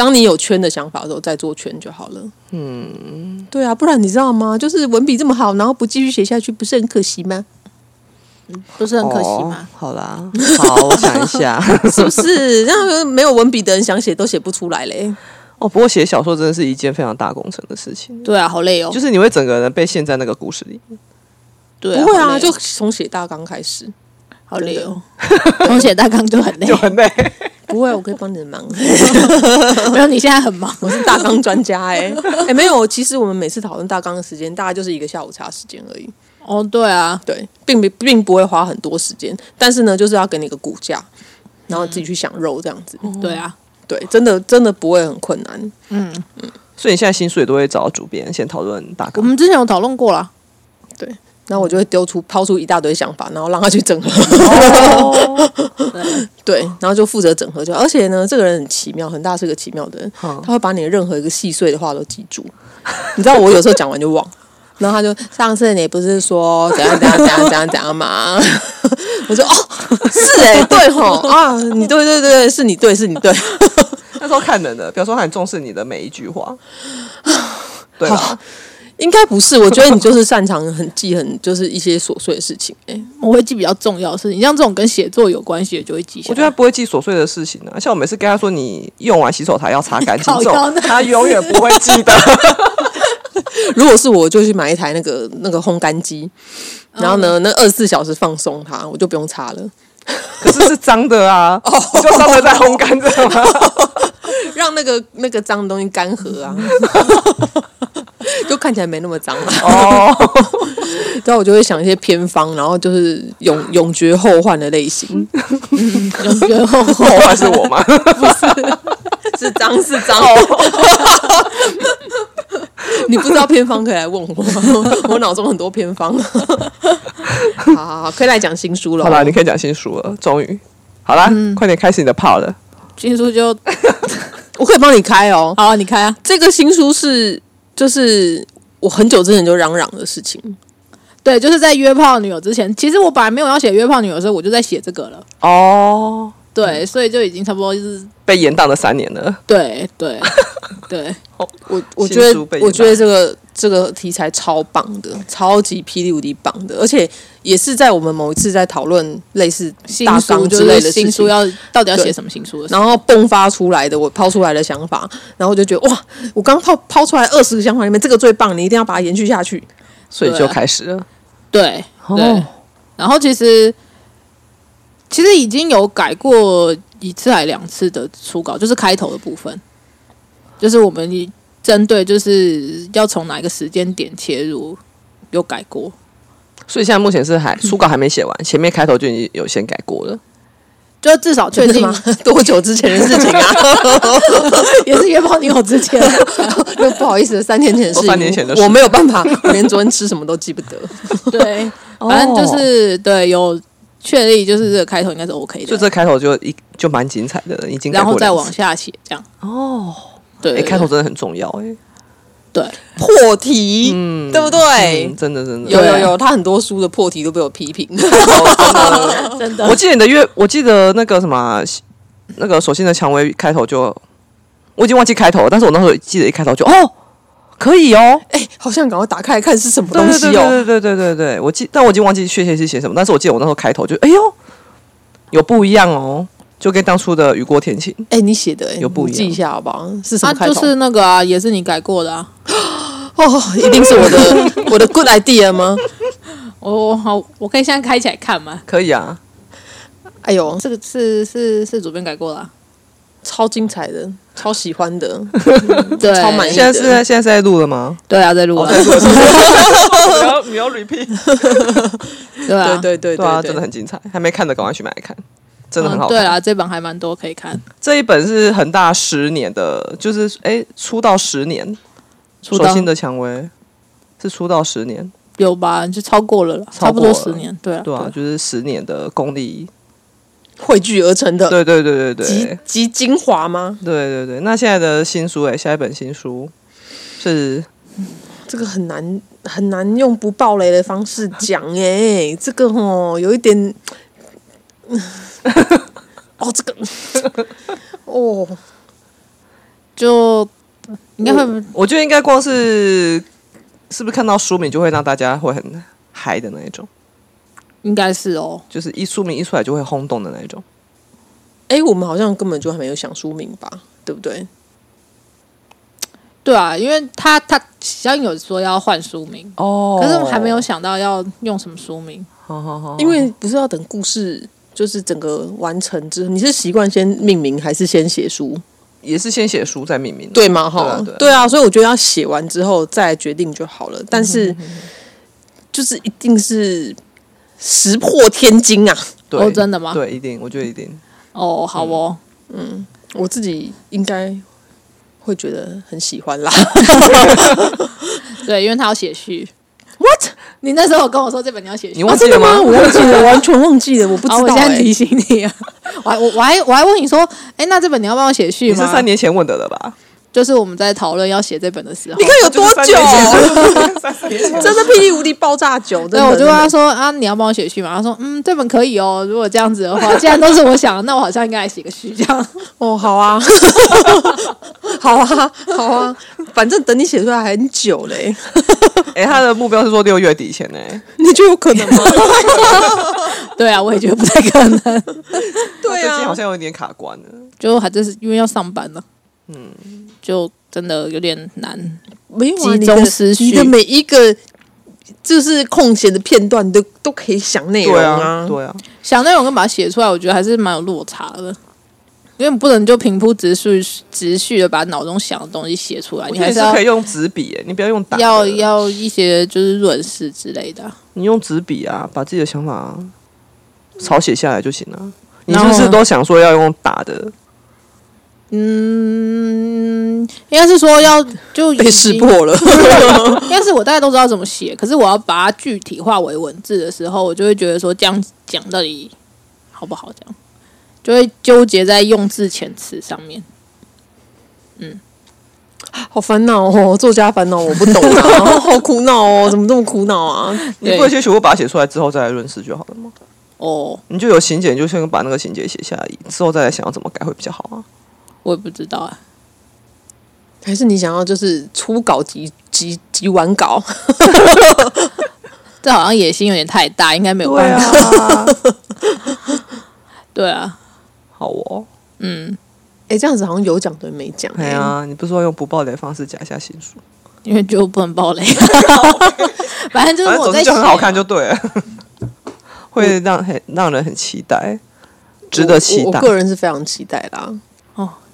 当你有圈的想法的时候，再做圈就好了。嗯，对啊，不然你知道吗？就是文笔这么好，然后不继续写下去，不是很可惜吗？
不是很可惜
哦
吗？
好啦，好，我想一下。
是不是？让没有文笔的人想写都写不出来嘞。
哦，不过写小说真的是一件非常大工程的事情，
对啊，好累哦。
就是你会整个人被陷在那个故事里。
对
不会啊，
哦
就从写大纲开始。
好累哦。从写大纲就很累，就
很累。
不会，我可以帮你的忙。
没有你现在很忙。
我是大纲专家哎、哎、没有，其实我们每次讨论大纲的时间大概就是一个下午茶时间而已，
哦，对啊，
对，并不并不会花很多时间，但是呢，就是要给你一个骨架，然后自己去想肉这样子，
对啊，
对，真的真的不会很困难。
嗯嗯所以你现在薪水都会找主编先讨论大纲我。
们之前有讨论过啦。
对，然后我就会丢出抛出一大堆想法，然后让他去整合，
对，
对，然后就负责整合就。而且呢，这个人很奇妙，很大是个奇妙的人，
嗯
他会把你的任何一个细碎的话都记住。你知道我有时候讲完就忘，然后他就上次你不是说怎样怎样怎样怎样怎样吗？我说哦，是哎、对吼啊，你对对对对，是你对是你对，
那时候看人的，比如说他很重视你的每一句话。对吧？
应该不是，我觉得你就是擅长很记很就是一些琐碎的事情哎、
我会记比较重要的事情，像这种跟写作有关系的就会记下来。
我觉得他不会记琐碎的事情啊，像我每次跟他说你用完洗手台要擦干净，他永远不会记得。
如果是我，就去买一台那个那个烘干机，然后呢，那二十四小时放松它，我就不用擦了，
可是是脏的啊，你就脏的在烘干这样吗？
让那个那个脏的东西干涸啊，就看起来没那么脏了。
哦，
然后我就会想一些偏方，然后就是永永绝后患的类型，
永绝后
后患是我吗？
不是是脏是脏。你不知道偏方可以来问我，我脑中很多偏方。好好好，可以来讲新书了。
好啦，你可以讲新书了，终于。好啦，快点开始你的炮了。
新书就
我可以帮你开哦。
好啊，你开啊。
这个新书是就是我很久之前就嚷嚷的事情。
对，就是在约炮女友之前，其实我本来没有要写约炮女友的时候，我就在写这个了。
哦，
对，所以就已经差不多就是
被延宕了三年了。
对对对，
我我
新
觉得我觉得这个这个题材超棒的，超级霹雳无敌棒的，而且也是在我们某一次在讨论类似大纲之类的
新书要到底要
对
写什么新书的，
然后迸发出来的，我抛出来的想法，然后我就觉得哇，我刚抛抛出来二十个想法里面，这个最棒，你一定要把它延续下去。
所以就开始了。
对，然后其实其实已经有改过一次还两次的初稿，就是开头的部分，就是我们针对就是要从哪一个时间点切入有改过。
所以现在目前是还初稿还没写完，前面开头就已经有先改过了。
就至少确定？
多久之前的事情啊？
也是约炮女友之前，
又 不好意思，三天前的事情，
哦三年前的事
我没有办法，我连昨天吃什么都记不得。
对，反正就是对有确立，就是这个开头应该是 OK 的，
就这开头就一就蛮精彩的了，已经
然后再往下写这样。
哦。
对，
开头真的很重要哎。
对
破题，
嗯，
对不对
嗯？真的真的
有有有，他很多书的破题都被我批评。
真的
我记得你的月，我记得那个什么啊，那个手心的蔷薇开头就，我已经忘记开头了，但是我那时候记得一开头就哦，可以哦，
哎，好像赶快打开来看是什么东西哦。
对对对对对，我记，但我已经忘记确切是写什么，但是我记得我那时候开头就，哎呦，有不一样哦，就跟当初的雨过天晴，
哎，你写的哎
有不一样
记一下好不好？是什
啊，
么开头？
就是那个啊，也是你改过的啊。
哦，一定是我的 我的 good idea 吗？
我好，我可以现在开起来看吗？
可以啊，
哎呦，
这个是是是主编改过了、啊，
超精彩的，超喜欢的，
对，
超满意
现在是在现在是在录了吗？
对啊，在录啊，
你 要你要 repeat，
对啊，
对对对
对啊，
对，
真的很精彩，还没看的赶快去买来看，真的很好看。
嗯对啊，这本还蛮多可以看，
这一本是恒大十年的，就是哎出道十年，
出道。
手心的蔷薇是出道十年，
有吧？就超过了啦，差不
超过了。
多十年，对啊，
对啊，就是十年的功力，
汇聚而成的，
对对对对
集
对
集精华吗？
对对对。那现在的新书哎，下一本新书是
这个很难很难用不暴雷的方式讲哎，这个哦有一点，哦这个 哦
就应该会
我觉得应该光是是不是看到书名就会让大家会很嗨的那一种，
应该是哦，
就是一书名一出来就会轰动的那一种。
哎，我们好像根本就还没有想书名吧，对不对？
对啊，因为他他小颖有说要换书名，
哦
可是我还没有想到要用什么书名。
好好好，
因为不是要等故事就是整个完成之后，你是习惯先命名还是先写书？
也是先写书再命名，
对吗？哈
对啊，
所以我觉得要写完之后再决定就好了。但是就是一定是石破天惊啊！
对
哦真的吗
对，一定，我觉得一定。
哦，好哦，嗯
我自己应该会觉得很喜欢啦。
对，因为他要写序。
What？
你那时候有跟我说这本你要写序
你，忘记了吗？
我忘记了，我完全忘记了，我不知
好，
道、
我现在
欸。
提醒你啊，我还我我还我还问你说，哎，那这本你要帮我写序
你是？三年前问的了吧？
就是我们在讨论要写这本的时候，
你看有多久？
久？
真的霹雳无敌爆炸久，真
对，我就问他说啊，你要帮我写序吗？他说嗯，这本可以哦。如果这样子的话，既然都是我想的，那我好像应该来写个序这样。
哦，好啊，好啊，好啊，反正等你写出来还很久嘞，
哎，他的目标是说六月底前呢。
你觉得有可能吗？
对啊，我也觉得不太可能，
对啊
最近好，像有点卡关了。
就还真是因为要上班了，嗯，就真的有点难。
没有啊，
集
你的
中思绪
你的每一个就是空闲的片段都都可以想内容
对啊，对啊，
想内容跟把它写出来，我觉得还是蛮有落差的。因为不能就平铺直叙、直叙的把脑中想的东西写出来，
你
你还是
可以用纸笔，哎，你不要用打的。
要要一些就是润饰之类的啊。
你用纸笔啊，把自己的想法抄写下来就行了。你是不是都想说要用打的？
嗯，应该是说要就
被识破了。
应该是我大概都知道怎么写，可是我要把它具体化为文字的时候，我就会觉得说这样讲到底好不好？这样就会纠结在用字遣词上面。
嗯好烦恼哦，作家烦恼我不懂啊，好苦恼哦，怎么这么苦恼啊？
你不会先学过把它写出来之后再来论事就好了吗？
哦，
你就有情节，你就先把那个情节写下来，之后再来想要怎么改会比较好啊。
我也不知道啊。
还是你想要就是初稿及及及完稿？
这好像野心有点太大，应该没有
对
办法。
啊，
对啊，
好哦。
嗯，
哎、这样子好像有讲对没讲、
对啊，你不是说用不暴雷的方式讲一下新书，
因为就不能爆雷。反正就是我在
总之就很好看就对了，会让很让人很期待，值得期待
我我。个人是非常期待啦。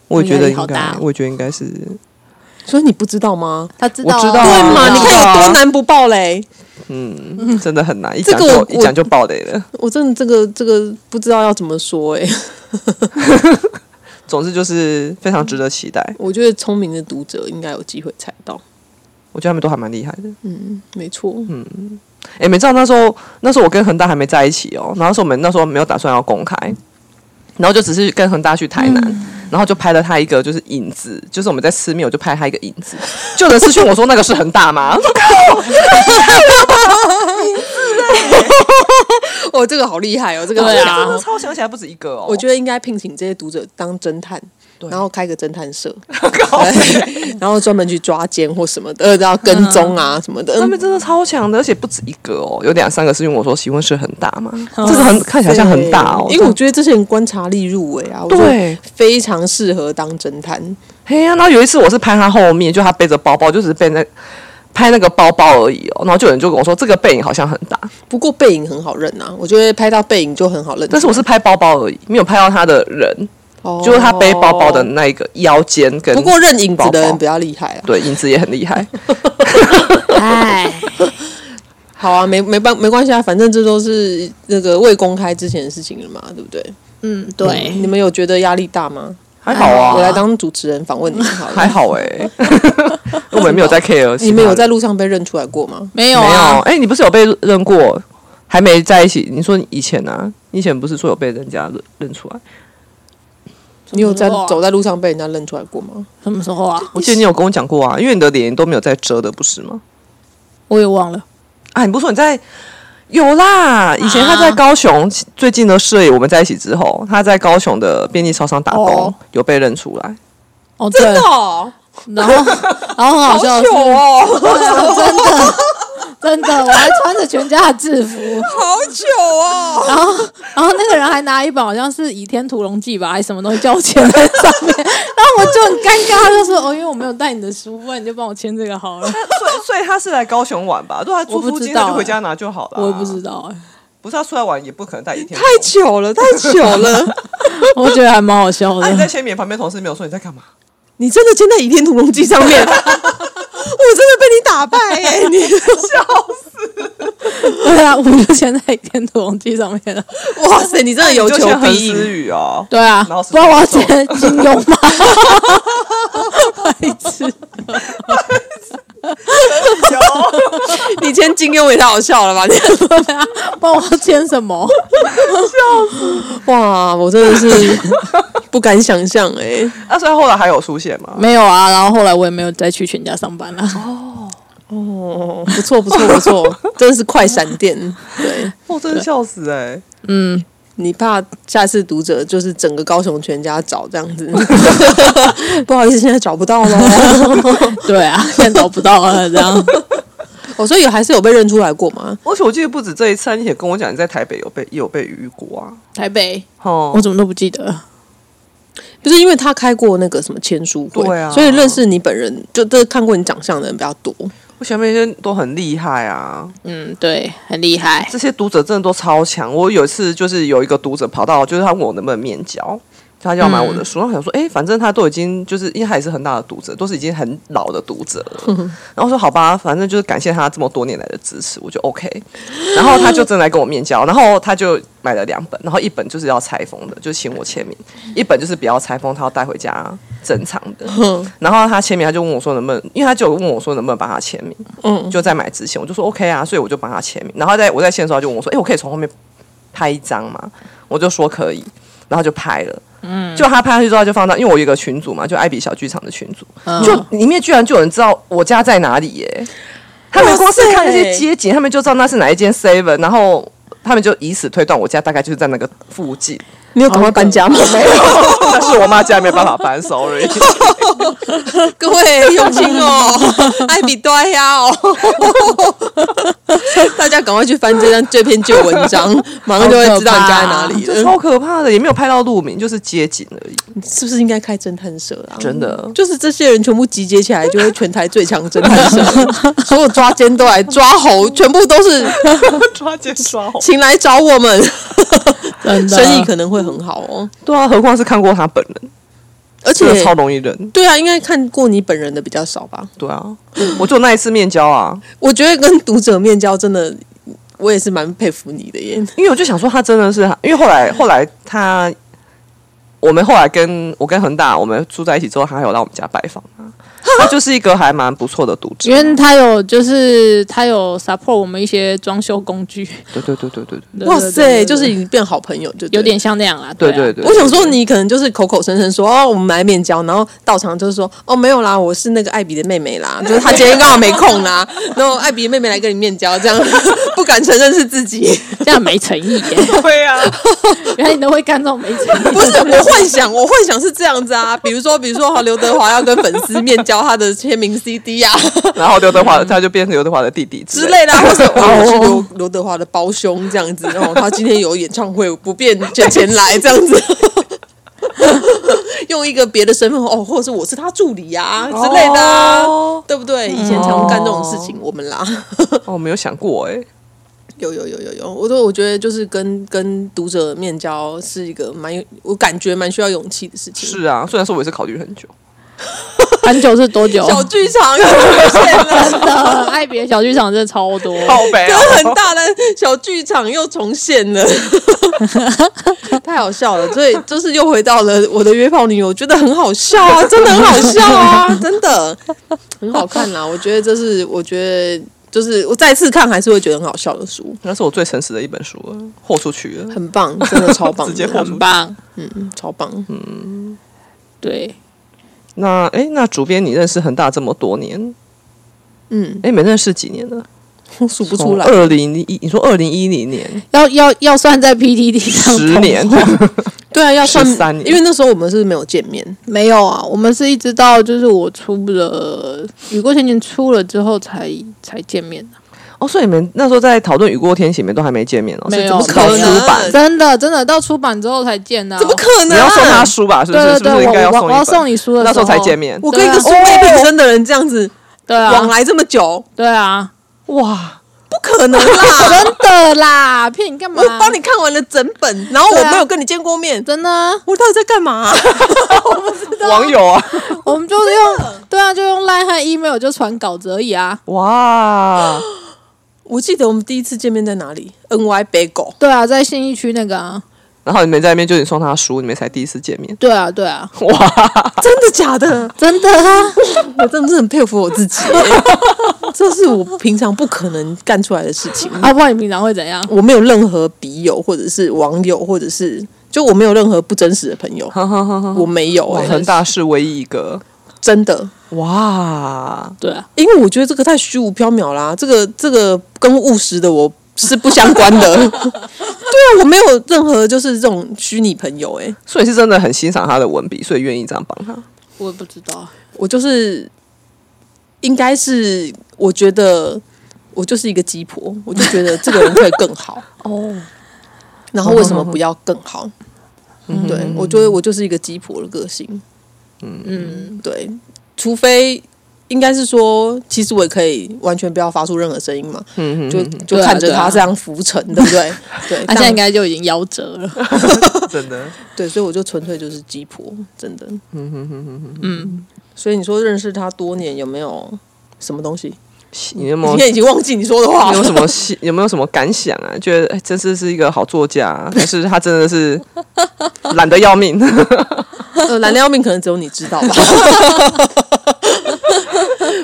我也觉得应该
好大哦，
我也觉得应该是，
所以你不知道吗？
他知道啊，
我知道啊
对嘛？
我知道
你看有
啊
多难不爆雷？
嗯，真的很难，一讲 就一讲就爆雷了。
我真的这个这个不知道要怎么说哎、
总之就是非常值得期待，
我觉得聪明的读者应该有机会猜到。
我觉得他们都还蛮厉害的。
嗯，没错。
嗯哎，没知道那时候那时候我跟恒大还没在一起哦，然后那时候我们那时候没有打算要公开，然后就只是跟恒大去台南。然后就拍了他一个就是影子，就是我们在吃面，我就拍他一个影子，就有人私讯我说那个是恒大吗？我 靠
哦，这个好厉害哦，这个
啊
超想起来不止一个哦。
我觉得应该聘请这些读者当侦探，
对
然后开个侦探社，然后专门去抓奸或什么的，然后跟踪啊什么的。
他们真的超强的，而且不止一个哦，有两三个是因为我说喜问是很大嘛，这个很看起来像很大哦，
因为我觉得这些人观察力入围啊，
对，
非常适合当侦探。
嘿呀、然后有一次我是拍他后面，就他背着包包，就只是背那拍那个包包而已哦，然后就有人就跟我说这个背影好像很大，
不过背影很好认啊，我觉得拍到背影就很好认。
但是我是拍包包而已，没有拍到他的人，
哦
就是他背包包的。那一个腰间跟
不过认影子的人比较厉害啊。
对影子也很厉害，
哎，
好啊，没没办没关系啊，反正这都是那个未公开之前的事情了嘛，对不对？
嗯，对，
你们有觉得压力大吗？
还好啊，
我来当主持人访问你们好了。
还好哎、我们没有在 care，
你们有在路上被认出来过吗？
没有？
没有啊，
哎、你不是有被认过？还没在一起？你说你以前啊，你以前不是说有被人家认认出来？
你有在走在路上被人家认出来过吗？
什么时候啊？
我记得你有跟我讲过啊，因为你的脸都没有在遮的，不是吗？
我也忘了。
啊，你不是说你在？有啦，以前他在高雄，最近的事，我们在一起之后，他在高雄的便利超商打工，
哦
有被认出来。
哦，对，
哦，
然后然后很好笑的是，
哦，
真 的真的，我还穿着全家的制服，
好久哦！
然后然后那个人还拿一本好像是《倚天屠龙记》吧，还是什么东西叫我签在上面，然后我就很尴尬，他就说哦，因为我没有带你的书，不然你就帮我签这个好了。
所以，所以他是来高雄玩吧？如果他住
我不
附近，
知道欸
他就回家拿就好了。
我也不知，道哎、
不是他出来玩，也不可能带一天。
太糗了，太糗了！
我觉得还蛮好笑
的、你在
的。
签名，旁边同事没有说你在干嘛？
你真的签在《倚天屠龙记》上面，打败哎、你
对啊，我就签在《一天屠龙记》上面了。
哇塞，你真的有求必应。
雨哦。
对啊，
然后是
不然我要签金庸吗？白痴。
你签金庸也太好笑了吧？你
对啊，不然我签什么？
哇，我真的是 不敢想象哎、
那、所以后来还有出现吗？
没有啊，然后后来我也没有再去全家上班了。
哦，不错不错不错，真的是快闪电。对
我真的笑死哎、
嗯，
你怕下次读者就是整个高雄全家找这样子，不好意思，现在找不到了。
对啊，现在找不到了，这样。
哦，所以有还是有被认出来过吗？
而且我记得不止这一次啊，你也跟我讲你在台北有被也有被遇过啊。
台北，
哦
我，怎么都不记得。
不是因为他开过那个什么签书会，
对啊
所以认识你本人就都看过你长相的人比较多。
我前面那些都很厉害啊，
嗯，对，很厉害。
这些读者真的都超强。我有一次就是有一个读者跑到，就是他问我能不能面交，他就要买我的书，然后想说，哎、反正他都已经就是因为他也是很大的读者，都是已经很老的读者了。然后说好吧，反正就是感谢他这么多年来的支持，我就 OK。然后他就真的来跟我面交，然后他就买了两本，然后一本就是要拆封的，就请我签名；一本就是不要拆封，他要带回家珍藏的。然后他签名，他就问我说能不能，因为他就问我说能不能帮他签名。
嗯，
就在买之前，我就说 OK 啊，所以我就帮他签名。然后在我在线的时候，他就问我说：“哎、我可以从后面拍一张吗？”我就说可以，然后就拍了。嗯，就他拍上去之后，他就放到，因为我有一个群组嘛，就艾比小剧场的群组，
嗯
就里面居然就有人知道我家在哪里耶！他们光是看那些街景，他们就知道那是哪一间 Seven，然后他们就以此推断我家大概就是在那个附近。
你有赶快搬家吗？
没有，但是我妈家没有办法搬，sorry。
各位用心哦，艾比多呀哦，大家赶快去翻这张这篇旧文章，马上就会知道你家在哪里了。
超可怕的，也没有拍到路名，就是街景而已，
是不是应该开侦探社啊？
真的。
就是这些人全部集结起来，就会全台最强侦探社，所有抓奸都来抓猴，全部都是
抓奸抓猴。
请来找我们，生意可能会很好哦。
对啊，何况是看过他本人，
而且
超容易认。
对啊，应该看过你本人的比较少吧？
对啊，我就那一次面交啊，
我觉得跟读者面交真的，我也是蛮佩服你的耶。
因为我就想说他真的是，因为后来后来他，我们后来跟我跟恒大我们住在一起之后，他还有来我们家拜访他，他就是一个还蛮不错的读者。
因为他有就是他有 support 我们一些装修工具，
对对对对对对
哇塞，就是已经变好朋友，就
有点像那样啦。啊
对对对，
我想说，你可能就是口口声声说哦，我们来面交，然后到场就是说哦，没有啦，我是那个艾比的妹妹啦，就是她今天刚好没空啦，然后艾比的妹妹来跟你面交，这样 不敢承认是自己。
这样没诚意耶。
对啊，
原来你都会干这种没诚意。
不是，我幻想，我幻想是这样子啊，比如说，比如说，好，刘德华要跟粉丝面交他的签名 CD 啊。
然后刘德华他就变成刘德华的弟弟
之
之
类的啊，或者哦，我是刘刘德华的胞兄这样子，然后他今天有演唱会，不便前前来这样子。用一个别的身份哦，或者是我是他助理呀、之类的、对不对？以前常干这种事情，我们啦，
哦，我没有想过哎，
有有有有有，我都我觉得就是跟跟读者面交是一个蛮有，我感觉蛮需要勇气的事情。
是啊，虽然说我也是考虑很久，
很久是多久？
小剧场又出现了。
真的，爱别小剧场真的超多。
好悲
跟很大的小剧场又重现了，太好笑了。所以就是又回到了我的约炮女友，我觉得很好笑啊，真的很好笑啊，真的很好看啦。我觉得这是，我觉得就是我再次看还是会觉得很好笑的书，
那是我最诚实的一本书了，豁出去了。
很棒，真的超棒的，
直接豁出
很棒，
嗯，超棒。
嗯对，
那哎，那主编你认识恒大这么多年，
嗯，
哎，没认识几年了？
我 数不出来。
二零一，你说二零一零年，
要要要算在 PTT 上
十年，
对啊，要算
13年
因为那时候我们是没有见面。
没有啊，我们是一直到就是我出了雨过天晴出了之后才才见面的。
哦，所以你们那时候在讨论《雨过天晴》你们都还没见面哦，
没有
是怎么可能出版？
真的真的到出版之后才见的啊、
怎么可能？
你要送他书吧？是不是？
对对对，
是不是应该
我我我要
送
你书的
那时候才见
面。
我跟一个
对啊
素昧平生的人这样子
对啊，
往来这么久，
对啊，
哇！
不可能啦！
真的啦，骗你干嘛？
我帮你看完了整本，然后我没有跟你见过面，
真的啊，
我到底在干嘛、我不知道
网友啊，
我们就是用对啊，就用 Line 和 email 就传稿子而已啊。
哇！
我记得我们第一次见面在哪里？NY 北狗。
对啊，在信义区那个啊。
然后你们在那边就你送他书，你们才第一次见面，
对啊，对啊，
哇！
真的假的？
真的啊，
我真的是很佩服我自己耶，这是我平常不可能干出来的事情。
啊，不然你平常会怎样？
我没有任何笔友，或者是网友，或者是就我没有任何不真实的朋友，我没有
哇，
哎、
恒大是唯一一个
真的，
哇！
对啊，
因为我觉得这个太虚无缥缈啦，这个这个跟务实的我是不相关的。对啊，我没有任何就是这种虚拟朋友、欸，
所以是真的很欣赏他的文笔，所以愿意这样帮他。
我也不知道。
我就是应该是我觉得我就是一个鸡婆，我就觉得这个人可以更好
哦，
然后为什么不要更好？对我觉得我就是一个鸡婆的个性，
嗯，
对，除非。应该是说，其实我也可以完全不要发出任何声音嘛，
嗯
就就看着他这样浮沉，对不对？对，
他现在应
该
该就已经夭折了。
真的，
对，所以我就纯粹就是鸡婆，真的。
嗯哼哼哼哼，
嗯，
所以你说认识他多年，有没有什么东西？
你有没有
今天已经忘记你说的话
你有。什么？有没有什么感想啊？觉得哎，真是是一个好作家啊，还是他真的是懒得要命？
呃，蓝料命可能只有你知道吧。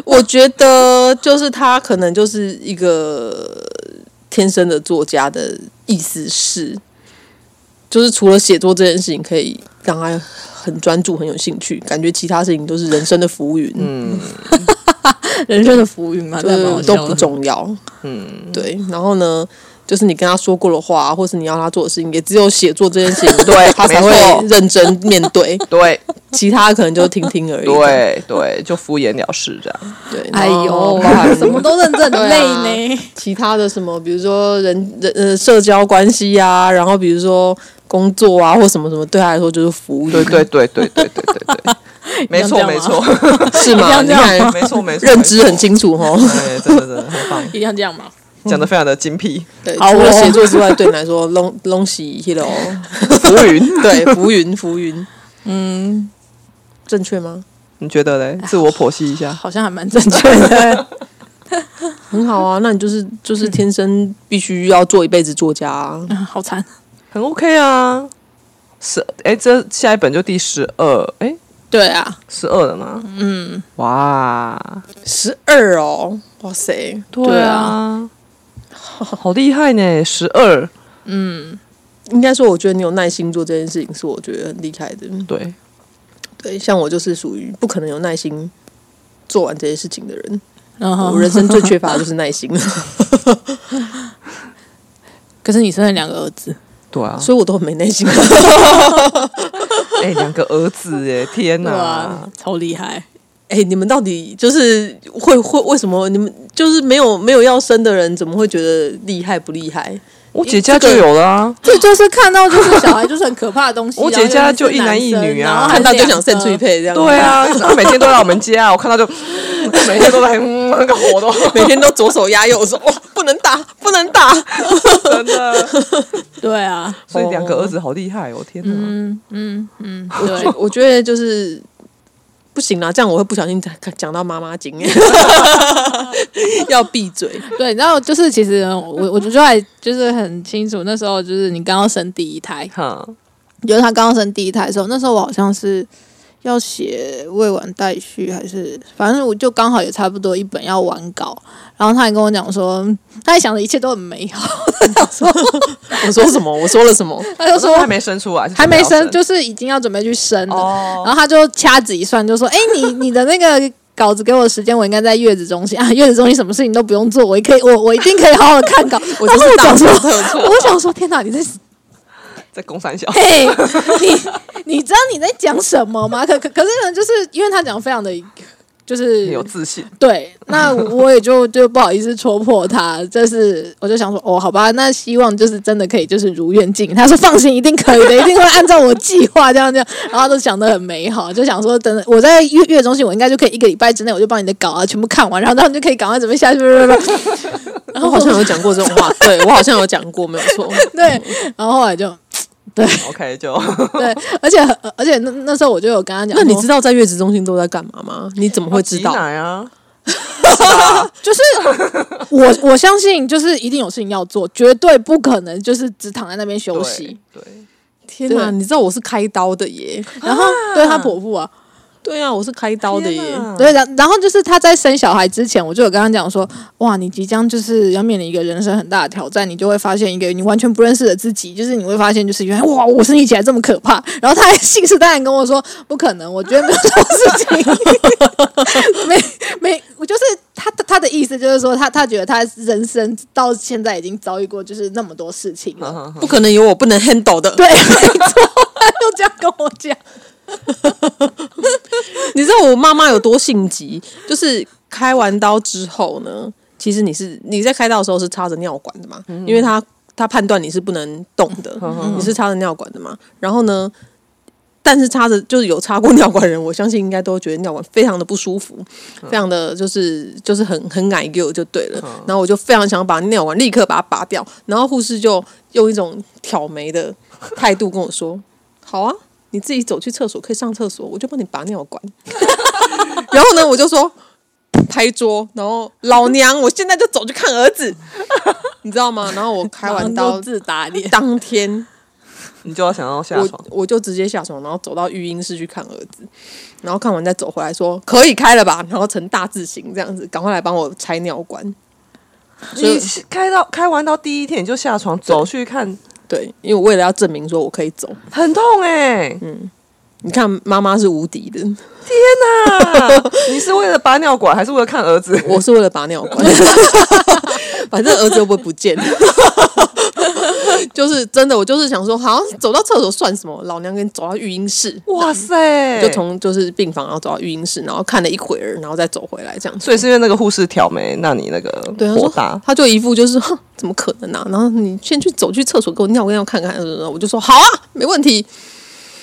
我觉得就是他可能就是一个天生的作家的意思是，就是除了写作这件事情可以让他很专注、很有兴趣，感觉其他事情都是人生的浮云，
嗯
人生的浮云嘛，
就
这还蛮好
是都不。重要。
嗯，
对，然后呢，就是你跟他说过的话，或是你要他做的事情，也只有写作这件事情，
对
他才会认真面对，
对
其他可能就听听而已。
对对，就敷衍了事这样。
对，
哎呦，什么都认真累呢。
其他的什么，比如说人人呃社交关系啊，然后比如说工作啊，或什么什么，对他来说就是服务，
对对对对对对对对，没错没错，
是吗？你看
没错没错，
认知很清楚哦。
对，真的真的很棒，
一定要这样嘛？
讲的非常的精辟。
对，除了写作之外，对你来说，龙龙喜 hello，
浮云，
对，浮云浮云，嗯，正确吗？
你觉得嘞？自我剖析一下。
好像还蛮正确的。
很好啊，那你就是就是天生必须要做一辈子作家啊。
嗯好惨，
很 OK 啊。十哎，这下一本就第十二哎，
对啊，
十二了吗？
嗯，
哇，
十二哦，哇塞，
对啊，好厉害呢，十二。
嗯应该说，我觉得你有耐心做这件事情，是我觉得很厉害的。
对，
对，像我就是属于不可能有耐心做完这些事情的人。
然后
我人生最缺乏的就是耐心，
可是你生了两个儿子，
对啊，
所以我都很没耐心。
哎，两个儿子哎，天哪
啊！，超厉害。
哎、你们到底就是会会为什么你们就是没有没有要生的人，怎么会觉得厉害不厉害？
我姐家就有了啊，
这就是看到就是小孩就是很可怕的东西。
我姐家就一男一女啊
看到就想
生
出一配这样，
对，啊，他每天都来我们家，我看到就 每天都在，嗯，那个火都
每天都左手压右手，哇，不能打，不能打。
真的，
对啊，
所以两个儿子好厉害哦，天哪！
嗯嗯嗯，对，
我觉得就是不行啦，这样我会不小心讲讲到妈妈经。验，要闭嘴。
对，然后就是其实我我就还就是很清楚，那时候就是你刚刚生第一胎，
哈，
就是他刚刚生第一胎的时候，那时候我好像是要写未完待续，还是反正我就刚好也差不多一本要完稿，然后他也跟我讲说，他也想的一切都很美好，他说
我说什么？我说了什么？
他就说
还没生出来，
还没生，就是已经要准备去生了，
哦，
然后他就掐指一算，就说：“哎、你你的那个稿子给我的时间，我应该在月子中心啊，月子中心什么事情都不用做，我也可以，我我一定可以好好的看稿。”
我就是大错
后我想说，
特 错。
我想说，天哪，你在
在公三小，
嘿，你你知道你在讲什么吗？可可可是呢，就是因为他讲得非常的，就是
有自信，
对，那我也就就不好意思戳破他，就是我就想说，哦，好吧，那希望就是真的可以就是如愿进。他说放心，一定可以的，一定会按照我计划这样这样，然后都想的很美好，就想说等我在月月中心，我应该就可以一个礼拜之内我就把你的稿啊全部看完，然后然后你就可以赶快准备下去，然后
我好像有讲过这种话，对我好像有讲过，没有错。
对，然后后来就
OK 就
对，而且而且那那时候我就有跟他讲，
那你知道在月子中心都在干嘛吗？你怎么会知道
挤？奶啊？
就是我我相信，就是一定有事情要做，绝对不可能就是只躺在那边休息。
对，对
天哪！
对
你知道我是开刀的耶？
然后对他婆婆啊，
对啊，我是开刀的耶。
对，然然后就是他在生小孩之前，我就有跟他讲说，哇，你即将就是要面临一个人生很大的挑战，你就会发现一个你完全不认识的自己，就是你会发现，就是原来哇，我生理起来这么可怕。然后他还信誓旦旦跟我说，不可能，我觉得没有这种事情，没没，我就是他他的意思就是说，他他觉得他人生到现在已经遭遇过就是那么多事情了。
不可能有我不能 handle 的。
对，没错，他就这样跟我讲。
你知道我妈妈有多性急？就是开完刀之后呢，其实你是你在开刀的时候是插着尿管的嘛，因为她她判断你是不能动的，你是插着尿管的嘛。然后呢，但是插着就是有插过尿管的人，我相信应该都觉得尿管非常的不舒服，非常的就是就是很很矮给就对了。然后我就非常想把尿管立刻把它拔掉，然后护士就用一种挑眉的态度跟我说：“好啊，你自己走去厕所可以上厕所，我就帮你拔尿管。”然后呢，我就说拍桌，然后老娘我现在就走去看儿子，你知道吗？然后我开完刀
自打脸，
当天。
你就要想要下床，
我就直接下床，然后走到育婴室去看儿子，然后看完再走回来说可以开了吧，然后成大字形这样子，赶快来帮我拆尿管。
你开到开完到第一天你就下床走去看，
对，因为我为了要证明说我可以走，
很痛哎、
你看妈妈是无敌的，
啊！你是为了拔尿管还是为了看儿子？
我是为了拔尿管，反正儿子又不会不见。就是真的，我就是想说，好像走到厕所算什么？老娘给你走到育婴室，
哇塞！
就从就是病房，然后走到育婴室，然后看了一会儿，然后再走回来这样子。
所以是因为那个护士挑眉，那你那个
对，他说。他就一副就是哼，怎么可能啊？然后你先去走去厕所给我尿个尿看看，我就说好啊，没问题。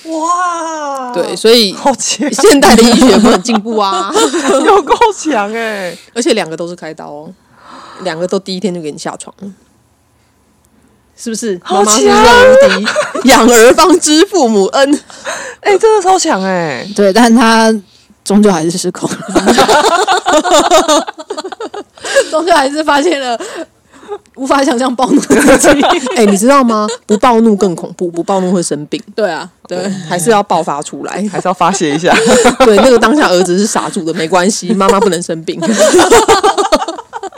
哇，
对，，所以
好强，
现代的医学不很进步啊，
有够强哎！
而且两个都是开刀哦，两个都第一天就给你下床了。是不是？
好
妈妈是无敌？养儿方知父母恩。
哎、真的超强哎！
对，但他终究还是失控了，终究还是发现了无法想象暴怒的自己。
哎、你知道吗？不暴怒更恐怖，不暴怒会生病，
对啊，对，
还是要爆发出来。
还是要发泄一下。
对，那个当下儿子是傻住的，没关系，妈妈不能生病，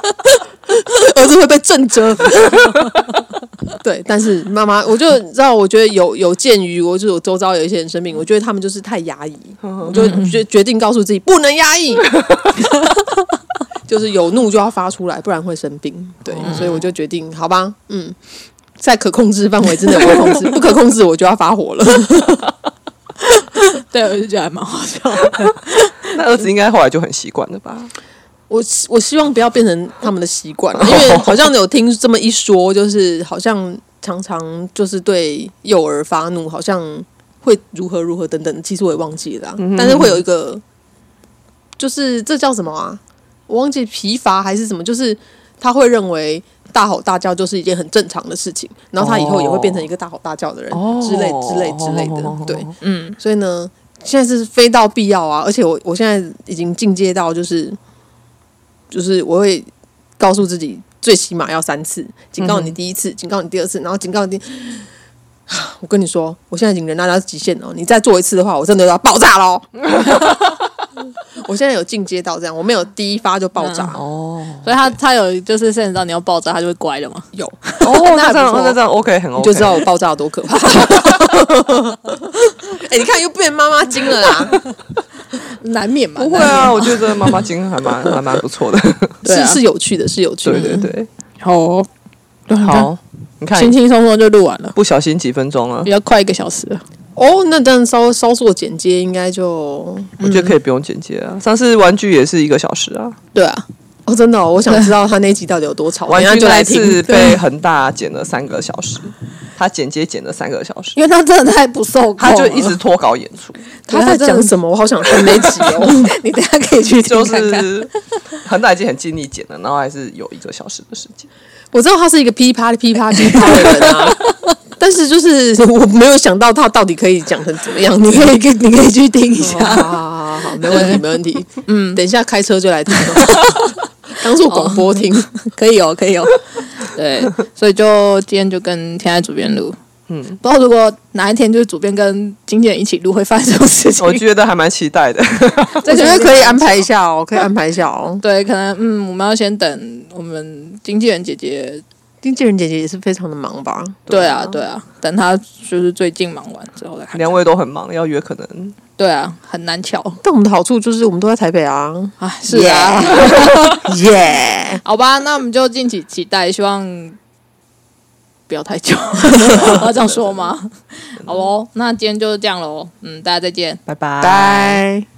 儿子会被震折。对，但是妈妈，我就知道，我觉得有有鉴于我就是我周遭有一些人生病，我觉得他们就是太压抑，我就决决定告诉自己不能压抑，就是有怒就要发出来，不然会生病。对，所以我就决定，好吧，嗯，在可控制范围之内我会控制，不可控制我就要发火了。
对，我就觉得还蛮好笑的。
那儿子应该后来就很习惯了吧？
我希我希望不要变成他们的习惯，因为好像有听这么一说，就是好像常常就是对幼儿发怒，好像会如何如何等等。其实我也忘记了啊、但是会有一个，就是这叫什么啊？我忘记疲乏还是什么，就是他会认为大吼大叫就是一件很正常的事情，然后他以后也会变成一个大吼大叫的人、之类之类之类的。对，
嗯，
所以呢，现在是非到必要啊，而且我我现在已经进阶到就是，就是我会告诉自己，最起码要三次，警告你第一次，警告你第二次，然后警告你第。我跟你说，我现在已经忍耐到极限了，你再做一次的话，我真的要爆炸喽！我现在有进阶到这样，我没有第一发就爆炸，
哦
所以他他有就是 sense 到你要爆炸，他就会乖了嘛。
有
哦，那这样
那
这样 OK 很 OK，
你就知道我爆炸有多可怕。哎、你看又变妈妈精了啦！
难免嘛，
不会啊，我觉得妈妈经还蛮还蛮不错的。
是是有趣的，是有趣的。
对对对，
好，
好，你看
轻轻松松就录完了，
不小心几分钟了
比，较快一个小时了。
哦，那这样稍稍做剪接，应该就
我觉得可以不用剪接啊。上次玩具也是一个小时啊，
对啊，
哦，真的、哦，我想知道他那集到底有多吵，
玩
等一下就来听。
被恒大剪了三个小时，他剪接剪了三个小时，
因为他真的太不受控，
他就一直脱稿演出，
他在讲什么？我好想听那集哦。
你等下可以去听
就
看看。
是恒大已经很尽力剪了，然后还是有一个小时的时间。
我知道他是一个噼啪噼啪噼啪的人啊，但是就是我没有想到他到底可以讲成怎么样。
你可以你可以去听一下。
好好好好，没问题没问题。嗯，等一下开车就来听，当做广播听。
可以哦，可以哦。对，所以就今天就跟天爱主编录。嗯，不知道如果哪一天就是主编跟经纪人一起录，会发生什么事情？
我觉得还蛮期待的。
我觉得可以安排一下哦，可以 安排一下哦。
对，可能嗯，我们要先等我们经纪人姐姐。
经纪人姐姐也是非常的忙吧？
对啊，对啊，等她就是最近忙完之后再看看。
两位都很忙，要约可能
对啊，很难巧。
但我们的好处就是我们都在台北啊。
哎，是啊。
耶！
好吧，那我们就敬请期待，希望不要太久。要这样说吗？好喽，那今天就是这样喽。嗯，大家再见。
拜拜
拜。